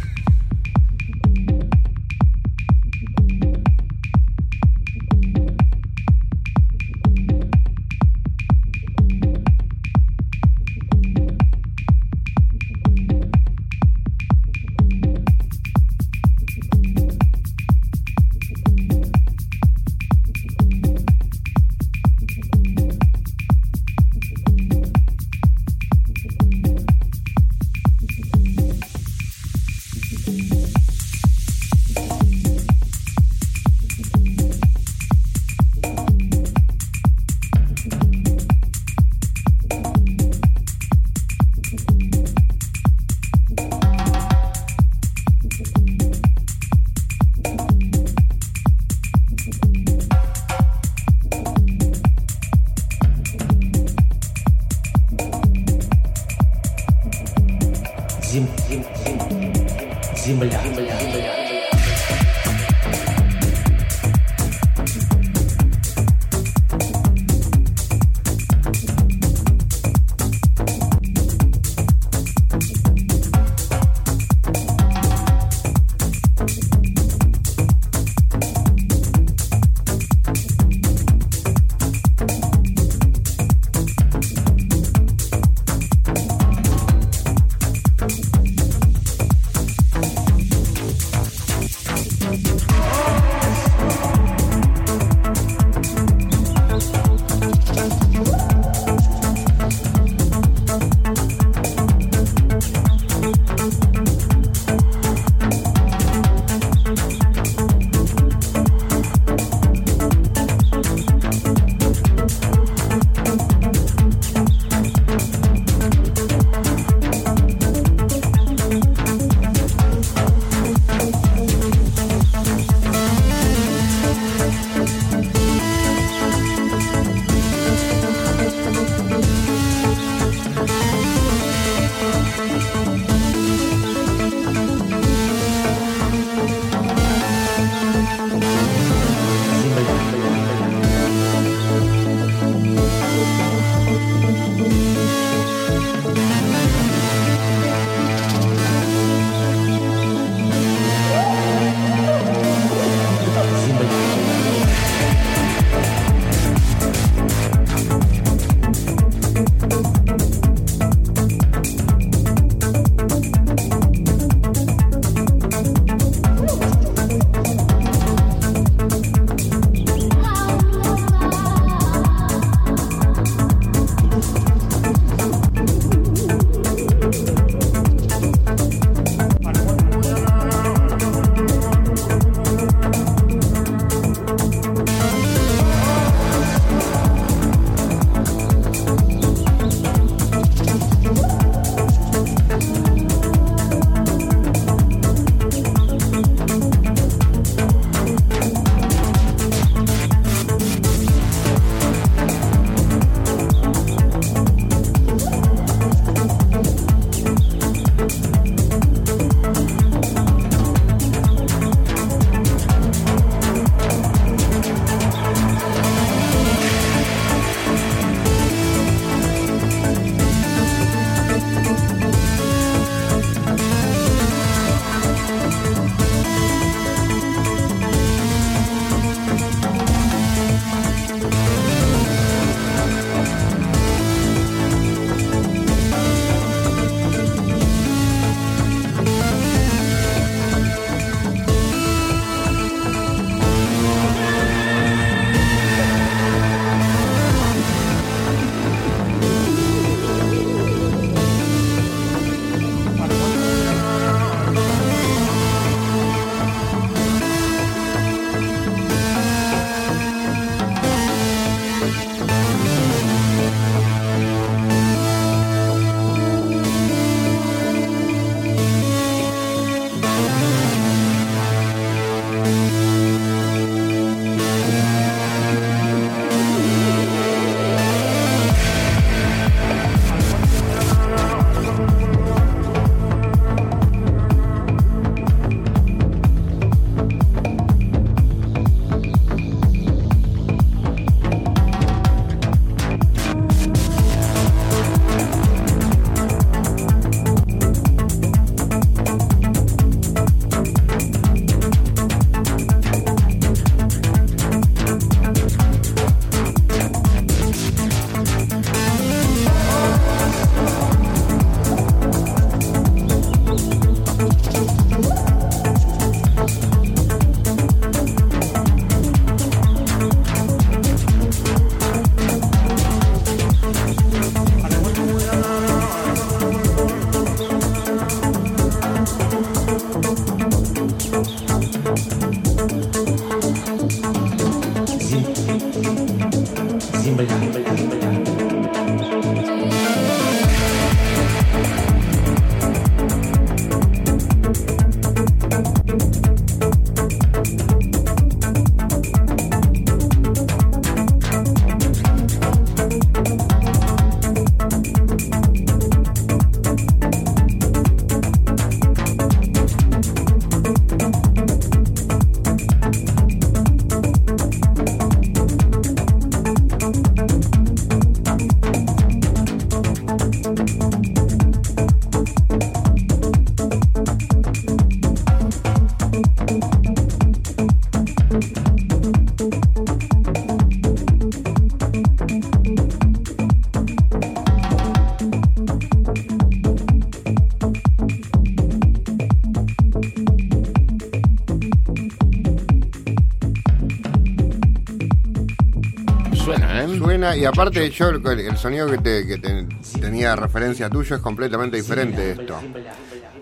suena y aparte yo el, el sonido que, te, que te- tenía referencia tuyo es completamente diferente de esto.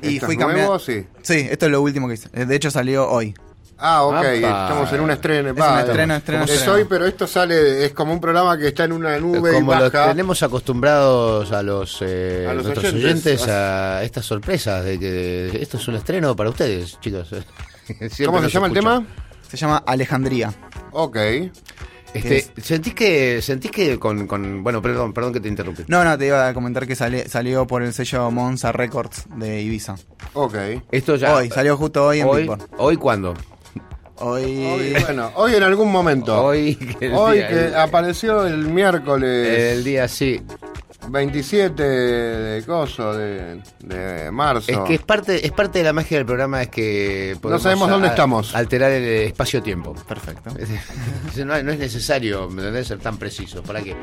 Y
¿Esto
fui
es nuevo?
cambiando.
Sí.
Sí, esto es lo último que hice. De hecho salió hoy.
Ah, ok,
Apa.
estamos en un estreno.
un
va,
estreno, estreno,
Es
estreno.
hoy, pero esto sale, es como un programa que está en una nube
Como
y
los
baja.
tenemos acostumbrados a los, eh,
A los
nuestros
oyentes.
oyentes a estas sorpresas de que esto es un estreno para ustedes, chicos. Siempre
¿Cómo se
nos
llama el
escuchan.
tema?
Se llama Alejandría.
Ok.
Este,
es-
sentís que sentís que con, con bueno, perdón, perdón que te interrumpí.
No, no, te iba a comentar que sale- salió por el sello Monza Records de Ibiza.
Ok.
Esto ya
Hoy, salió justo hoy en
hoy,
Beatport.
hoy cuándo?
Hoy,
Hoy, bueno, hoy en algún momento.
Hoy que el
Hoy
día-
que
el-
apareció el miércoles
el día sí.
27 de coso de, de marzo.
Es que es parte es parte de la magia del programa es que podemos
sabemos dónde estamos.
Alterar el espacio-tiempo.
Perfecto.
No, no es necesario ser tan preciso. ¿Para qué?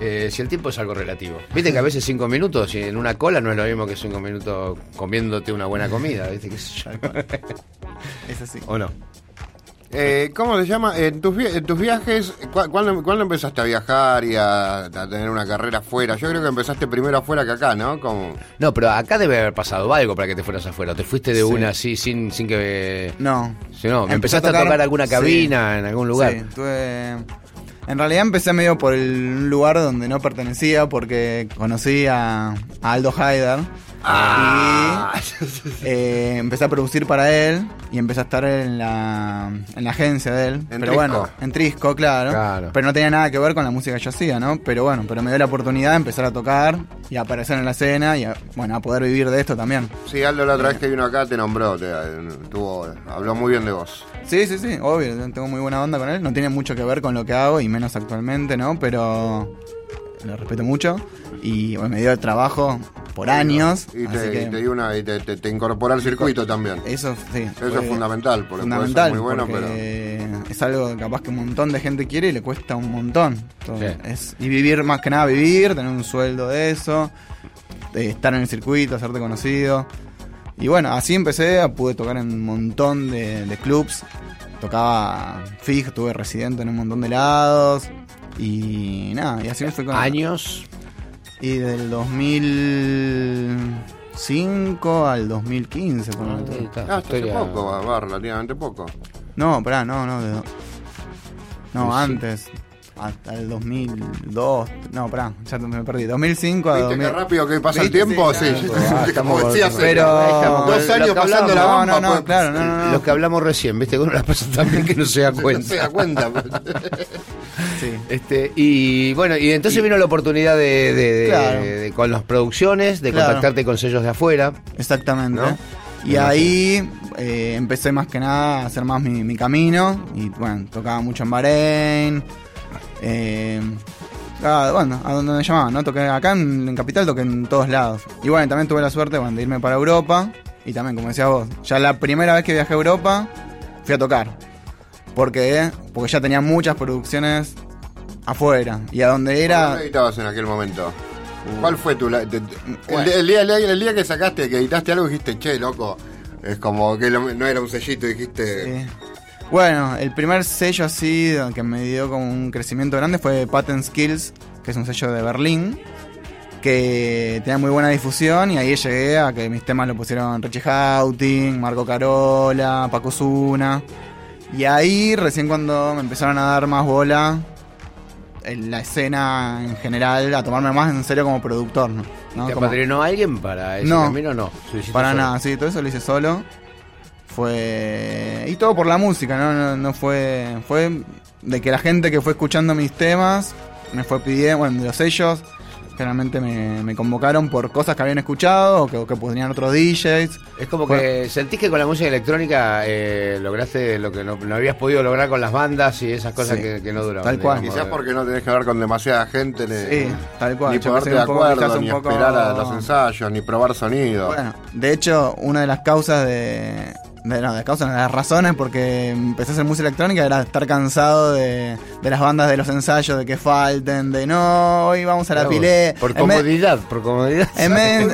Eh, si el tiempo es algo relativo. Viste que a veces cinco minutos y en una cola no es lo mismo que cinco minutos comiéndote una buena comida. ¿Viste?
Es así.
¿O no?
Eh, ¿Cómo se llama? En tus, en tus viajes, ¿cu- ¿cuándo, cuándo empezaste a viajar y a, a tener una carrera afuera? Yo creo que empezaste primero afuera que acá, ¿no? Como,
No, pero acá debe haber pasado algo para que te fueras afuera. Te fuiste de
Sí.
una así sin, sin que.
No.
Si no, empezaste a tocar, alguna cabina en algún lugar.
Sí, tuve... En realidad empecé medio por el lugar donde no pertenecía porque conocí a, a Aldo Haider
Ah.
y eh, empecé a producir para él y empecé a estar en la, en la agencia de él.
En
pero
Trisco.
bueno, en Trisco, claro,
Claro.
Pero no tenía nada que ver con la música que yo hacía, ¿no? Pero bueno, pero me dio la oportunidad de empezar a tocar y a aparecer en la escena y a, bueno, a poder vivir de esto también.
Sí, Aldo la otra vez que vino acá te nombró, te, tuvo, habló muy bien de vos.
Sí, sí, sí, obvio, tengo muy buena onda con él. No tiene mucho que ver con lo que hago y menos actualmente, ¿no? Pero lo respeto mucho y bueno, me dio el trabajo por años.
Y
así
te,
que
y te, dio una, y te, te, te incorporó al circuito también.
eso, sí.
Eso
fue
es fundamental, porque
fundamental,
ser muy bueno, pero...
es algo que capaz que un montón de gente quiere y le cuesta un montón. Entonces,
Sí.
es, y vivir más que nada, vivir, tener un sueldo de eso, de estar en el circuito, hacerte conocido. Y bueno, así empecé, pude tocar en un montón de, de clubs. Tocaba fija, estuve residente en un montón de lados. Y nada, y así me fui con
Años.
Y del 2005 al 2015, por menos.
está,
Ah, hasta hace poco, va, va, relativamente poco.
No, pará, no, no. de- no,
Sí.
antes. Hasta el 2002. No, pará, ya me perdí. 2005 a
¿Viste
2000.
qué rápido que pasa el tiempo? Sí,
claro.
sí,
Ah, estamos
como
Pero-
dos años pasando la
hablamos-
No, no, no,
pues,
claro, no, no, no.
Los que hablamos recién, ¿viste? Que uno la pasa tan bien que no se da
No
cuenta.
se da cuenta. pues.
Sí.
Este, y bueno, y entonces vino la oportunidad de, de- de-
Claro.
de- con las producciones, de
Claro.
contactarte con sellos de afuera.
Exactamente.
¿No?
Y ahí eh, empecé más que nada a hacer más mi, mi camino. Y bueno, tocaba mucho en Bahrein. Eh, ah, bueno, a donde me llamaban, ¿no? Toqué acá en, en Capital, toqué en todos lados. Y bueno, también tuve la suerte bueno, de irme para Europa. Y también, como decías vos, ya la primera vez que viajé a Europa, fui a tocar. ¿Por qué? Porque ya tenía muchas producciones afuera. Y a donde era.
¿Dónde editabas en aquel momento? ¿Cuál fue tu... la- te- te- el, el día, el, día, el día que sacaste, que editaste algo, dijiste, che, loco, es como que lo- no era un sellito, dijiste...
Sí. Bueno, el primer sello así que me dio como un crecimiento grande fue Patent Skills, que es un sello de Berlín, que tenía muy buena difusión y ahí llegué a que mis temas lo pusieron Richie Houghton, Marco Carola, Paco Zuna. Y ahí recién cuando me empezaron a dar más bola en la escena en general, a tomarme más en serio como productor, ¿no?
¿Te
Como-
apadrinó alguien para ese
No.
camino? No. ¿Lo hiciste
para
solo?
nada, sí, todo eso lo hice solo. Fue. Y todo por la música, ¿no? No, no fue. Fue de que la gente que fue escuchando mis temas me fue pidiendo, bueno, de los sellos, generalmente me, me convocaron por cosas que habían escuchado o que, o que ponían otros DJs.
Es como
Fue-
que sentís que con la música electrónica eh, lograste lo que no, no habías podido lograr con las bandas y esas cosas
Sí.
que, que no duraban.
Tal cual.
digamos.
Quizás porque no tenés que hablar con demasiada gente, ni,
Sí, tal cual.
ni ponerte de acuerdo, ni
poco-
esperar a los ensayos, ni probar sonido.
Bueno, de hecho, una de las causas de. De no, de causas, las razones porque empecé a hacer música electrónica era estar cansado de, de las bandas de los ensayos, de que falten, de no, hoy vamos a la
Claro,
pileta.
Por comodidad, por comodidad.
En vez, en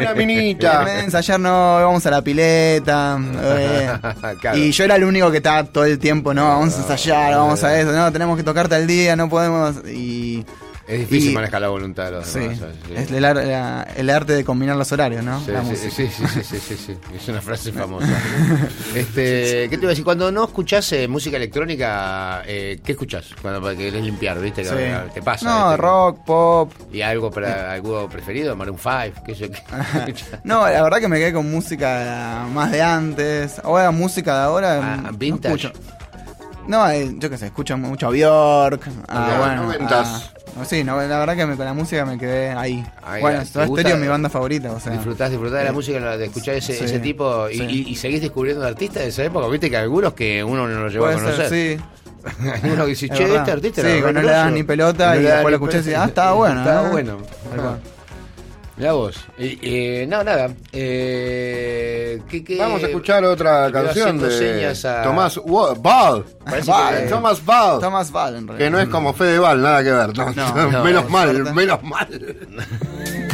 de ensayar, no, hoy vamos a la pileta. eh.
Claro.
Y yo era el único que estaba todo el tiempo, no, vamos a ensayar, vamos a eso, no, tenemos que tocar tal día, no podemos. Y
Es difícil
Y-
manejar la voluntad de los
Sí,
demás. Sí.
es el, la- el arte de combinar los horarios, ¿no?
Sí,
La
sí, sí, sí, sí, sí. Es una frase famosa. este, ¿Qué te iba a decir? Cuando no escuchás eh, música electrónica, eh, ¿qué escuchás? Cuando querés limpiar, ¿viste? Eh, te pasa.
No,
¿viste?
rock, pop.
¿Y algo para algo preferido? Maroon 5, qué sé qué?
No, la verdad que me quedé con música más de antes. Ahora música de ahora.
Ah,
no
vintage.
No, eh, yo qué sé, escucho mucho a Bjork. A,
Ya,
bueno,
noventas.
a- sí, no, la verdad que me- con la música me quedé ahí.
Ahí,
bueno,
¿te
Soda? Stereo es mi banda favorita, o sea.
Disfrutás, disfrutás de la música, de escuchar ese,
Sí,
ese tipo y,
sí.
y- y seguís descubriendo artistas de esa época. Viste que algunos que uno no lo llegó a
Puede
conocer.
ser, sí.
Uno que dice, che, este artista
Sí, que no le das ni pelota
No
y después lo escuchás y ah, estaba bueno,
Estaba
¿eh?
bueno. Mirá vos. Y, eh, no, nada. Eh, ¿qué- qué-
Vamos a escuchar otra canción de
a-
Tomás Ball. Ball,
que-
Thomas Ball.
Thomas Val, en
Que
realidad.
no es como Fede Val, nada que ver. No,
No,
no,
menos mal, menos mal.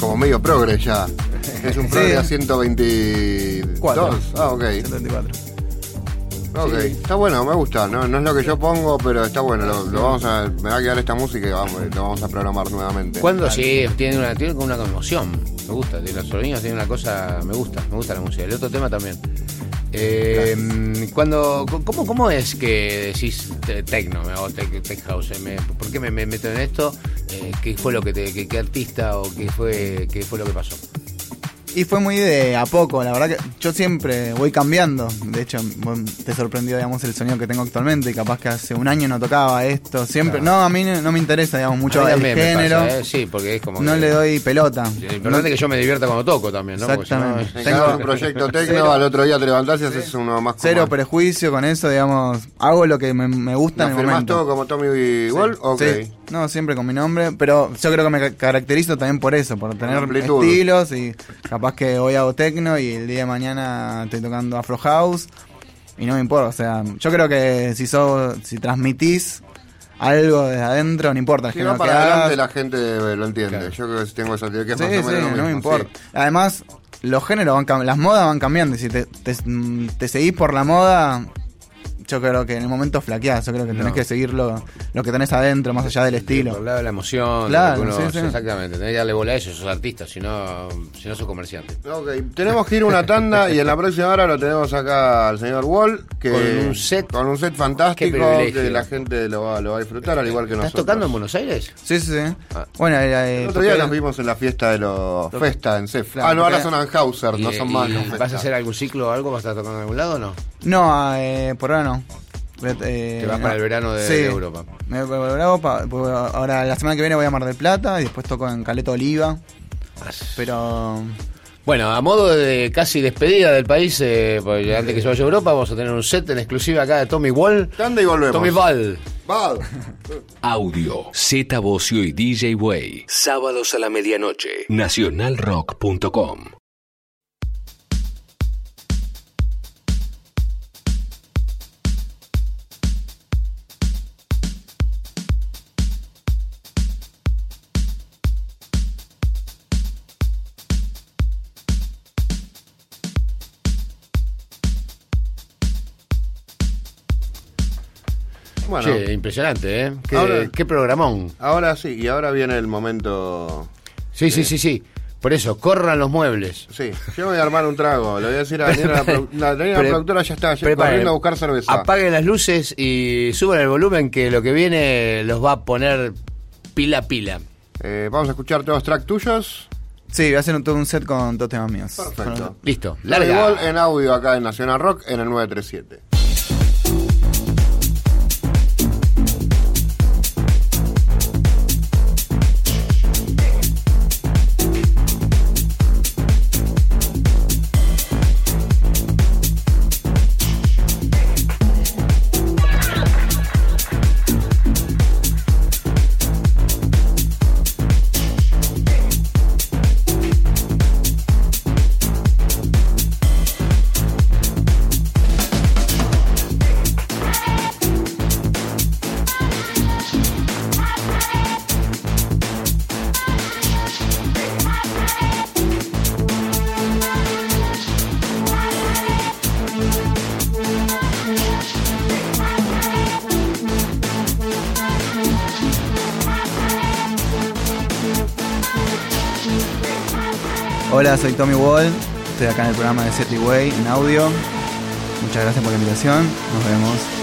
como medio progre ya. Es un progre a 122.
Cuatro.
Ah, ok.
124.
Ok, está bueno, me gusta. No, no es lo que yo pongo, pero está bueno. Lo, lo vamos a, me va a quedar esta música y vamos, lo vamos a programar nuevamente.
Cuando sí, tiene una, tiene como una conmoción. Me gusta. tiene- Los sonidos tienen una cosa. Me gusta, me gusta la música. El otro tema también. Eh, cuando, ¿cómo, ¿Cómo es que decís te- techno o tech, tech house? Me- ¿Por qué me, me meto en esto? Eh, ¿Qué fue lo que te, qué, qué artista o qué fue, qué fue lo que pasó?
Y fue muy de a poco, la verdad que yo siempre voy cambiando. De hecho, te sorprendió, digamos, el sonido que tengo actualmente. y Capaz que hace un año no tocaba esto. Siempre, no, a mí no, no me interesa, digamos, mucho el género.
pasa, ¿eh? Sí, porque es como
No
que-
le doy pelota.
Lo importante es que yo me divierta cuando toco también, ¿no? Porque si no-
Exactamente.
Tengo un proyecto tecno, al otro día te levantás y haces uno más
Cero
como-
prejuicio con eso, digamos. Hago lo que me, me gusta en
¿Lo
el
firmás
momento.
todo como Tommy Wall? Ok.
Sí. No, siempre con mi nombre, pero yo creo que me ca- caracterizo también por eso, por tener
amplitud.
estilos y capaz que hoy hago techno y el día de mañana estoy tocando Afro House y no me importa, o sea, yo creo que si sos, si transmitís algo desde adentro, no importa
Si
que
para adelante la gente lo entiende. Yo creo que tengo esa teoría que es
Sí,
más o
sí,
menos lo
no me
mismo,
importa.
sí.
Además, los géneros van cam- las modas van cambiando si te, te, te seguís por la moda, yo creo que en el momento flaqueás, yo creo que tenés
No.
que seguir lo, lo que tenés adentro, más allá del
Por
estilo.
lado de la emoción,
Claro,
uno-
sí, sí.
exactamente. Tenés que darle bola a eso, sos artista, si no, si no sos comerciante.
Ok, tenemos que ir a una tanda y en la próxima hora lo tenemos acá al señor Wall que
Con un set-
con un set fantástico que la gente lo va, lo va a disfrutar al igual que
¿Estás
nosotros.
tocando en Buenos Aires?
Sí, sí, sí.
Ah.
Bueno, eh, eh,
El otro día nos vimos en la fiesta de los Festa en CEF.
Claro,
ah, no, ahora son Anhauser, no son más.
¿Vas a hacer algún ciclo o algo? ¿Vas a estar tocando en algún lado o no?
No, eh, por ahora no. Eh,
Te vas
no.
para el verano de-
Sí.
de Europa.
Me voy para Europa, pues ahora la semana que viene voy a Mar del Plata y después toco en Caleta Oliva. Pero
Bueno, a modo de casi despedida del país, eh, porque antes que se vaya a Europa, vamos a tener un set en exclusiva acá de Tommy Wall.
Tanda y volvemos.
Tommy Wall.
Val.
Audio, Z Bocio y DJ Way. Sábados a la medianoche. Nacionalrock.com.
Bueno,
Che, impresionante, ¿eh? Qué,
Ahora-
qué programón.
ahora sí, y ahora viene el momento.
Sí, sí, sí, sí. Por eso, corran los muebles.
Sí, yo voy a armar un trago. Le voy a decir a Daniela, la, la, productora, ya está, ya corriendo a buscar cerveza.
Apaguen las luces y suban el volumen que lo que viene los va a poner pila a pila.
Eh, vamos a escuchar todos tracks tuyos.
sí, voy a hacer un, todo un set con dos temas míos.
Perfecto.
Listo,
Larga.
larga.
en audio acá en Nacional Rock en el 937.
Soy Tommy Wall. Estoy acá en el programa de City Way en audio. Muchas gracias por la invitación. Nos vemos.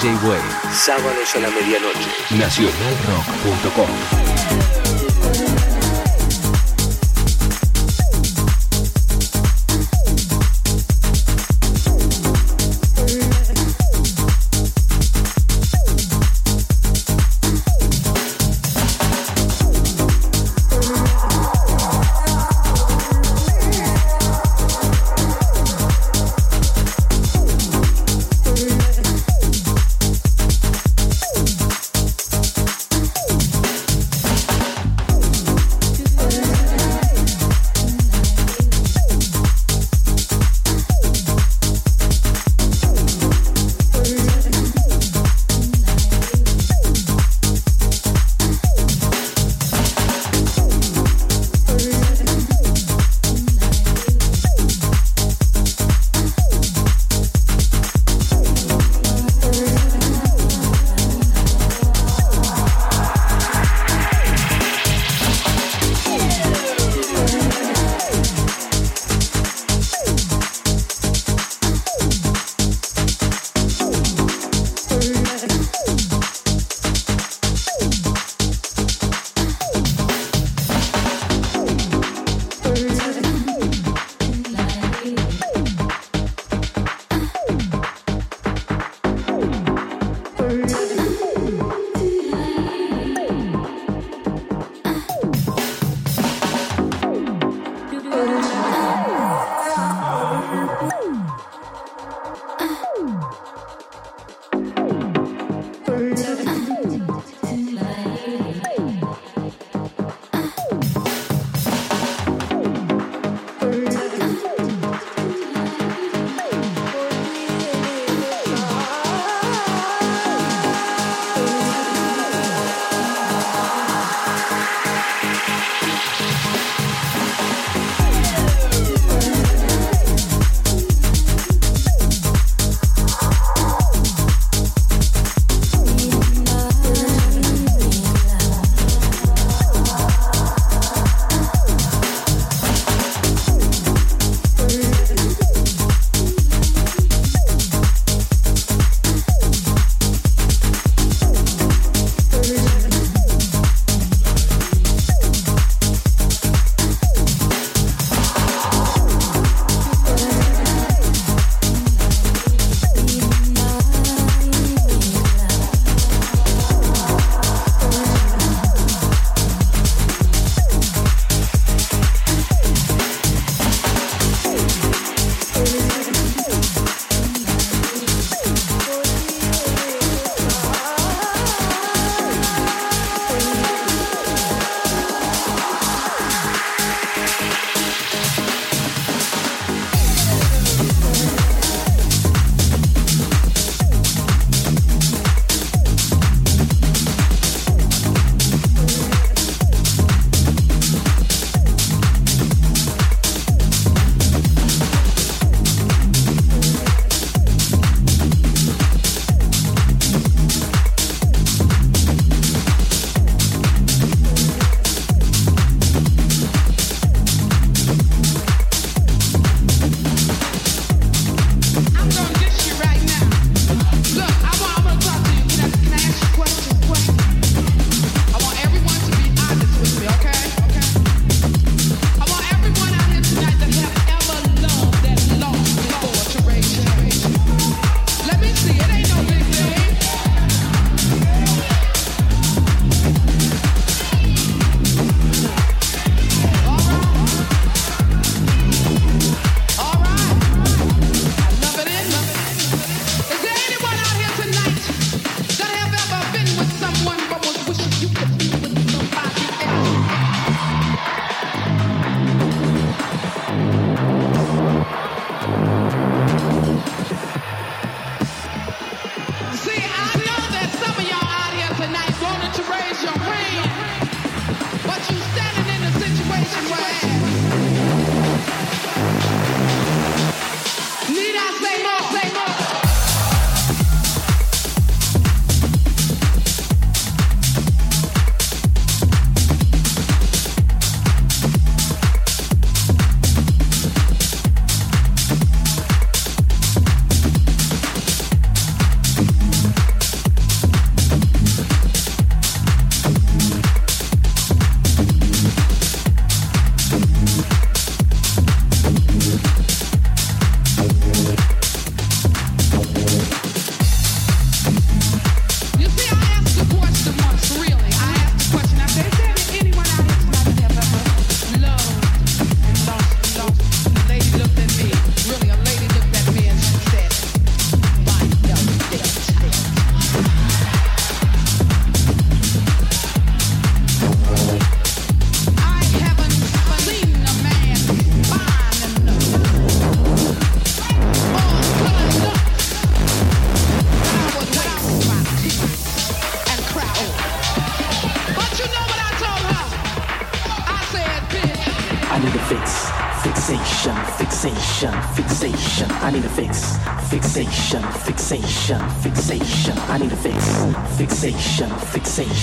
DJ Way.
Sábados a la medianoche. Nacionalrock.com.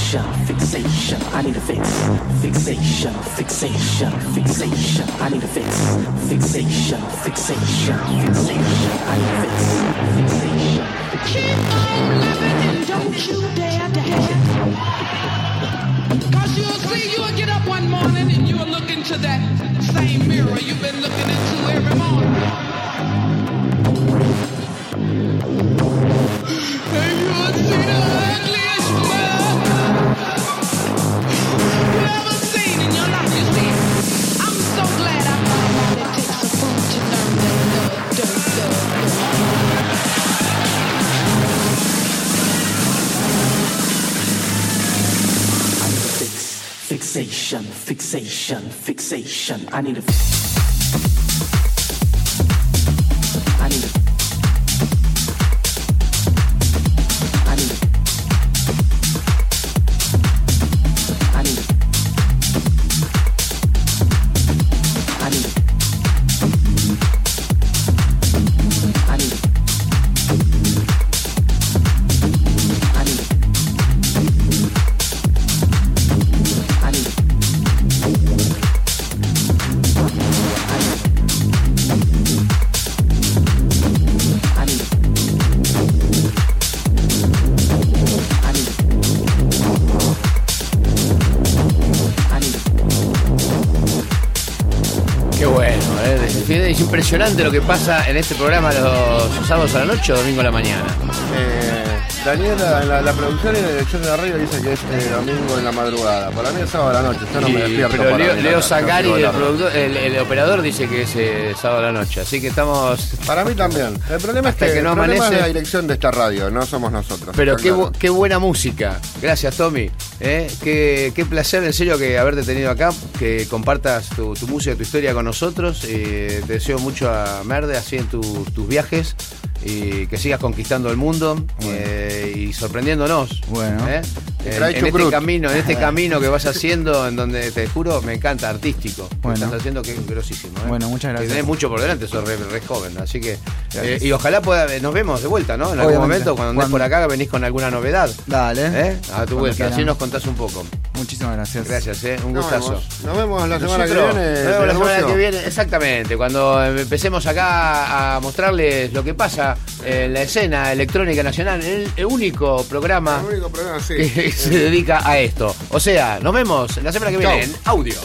fixation, fixation. I need a fix. Fixation, fixation, fixation. I need a fix. Fixation, fixation, fixation. I need a fix. Fixation,
Keep on living and don't you dare I
need a
impresionante lo que pasa en este programa los sábados a la noche o domingo a la mañana.
Eh, Daniela, la, la producción y la dirección de la radio dice que es eh, domingo en la madrugada. Para mí es sábado a la noche, yo no me
Y-
despierto.
pero Leo, Leo Zangari, el, operador, dice que es eh, sábado a la noche. Así que estamos.
Para mí también. El problema
Hasta
es que,
que no
el
amanece-
es la dirección de esta radio, no somos nosotros.
Pero bu- qué buena música. Gracias, Tommy. ¿eh? Qué, qué placer, en serio, que haberte tenido acá, que compartas tu, tu música, tu historia con nosotros. Eh, te deseo mucho a Merde así en tu- tus viajes y que sigas conquistando el mundo eh, y sorprendiéndonos.
Bueno.
¿eh? En, en este camino, en este camino que vas haciendo, en donde te juro, me encanta, artístico.
Bueno.
estás haciendo que es grosísimo. ¿eh?
Bueno, muchas
Y
gracias.
tenés mucho por delante, sos re, re joven. Así que. Y ojalá pueda, nos vemos de vuelta, ¿no? En algún
Obviamente.
momento, cuando andes
Cuando-
por acá, venís con alguna novedad.
Dale.
A tu
Cuando
vuelta, así nos contás un poco.
Gracias.
Gracias, ¿eh? Un
Nos
gustazo.
vemos. Nos vemos la semana
Nosotros,
que viene.
nos vemos la semana que viene, exactamente. Cuando empecemos acá a mostrarles lo que pasa en la escena electrónica nacional, el, el único programa
El único problema, sí.
que se dedica a esto. O sea, nos vemos la semana que viene en audio.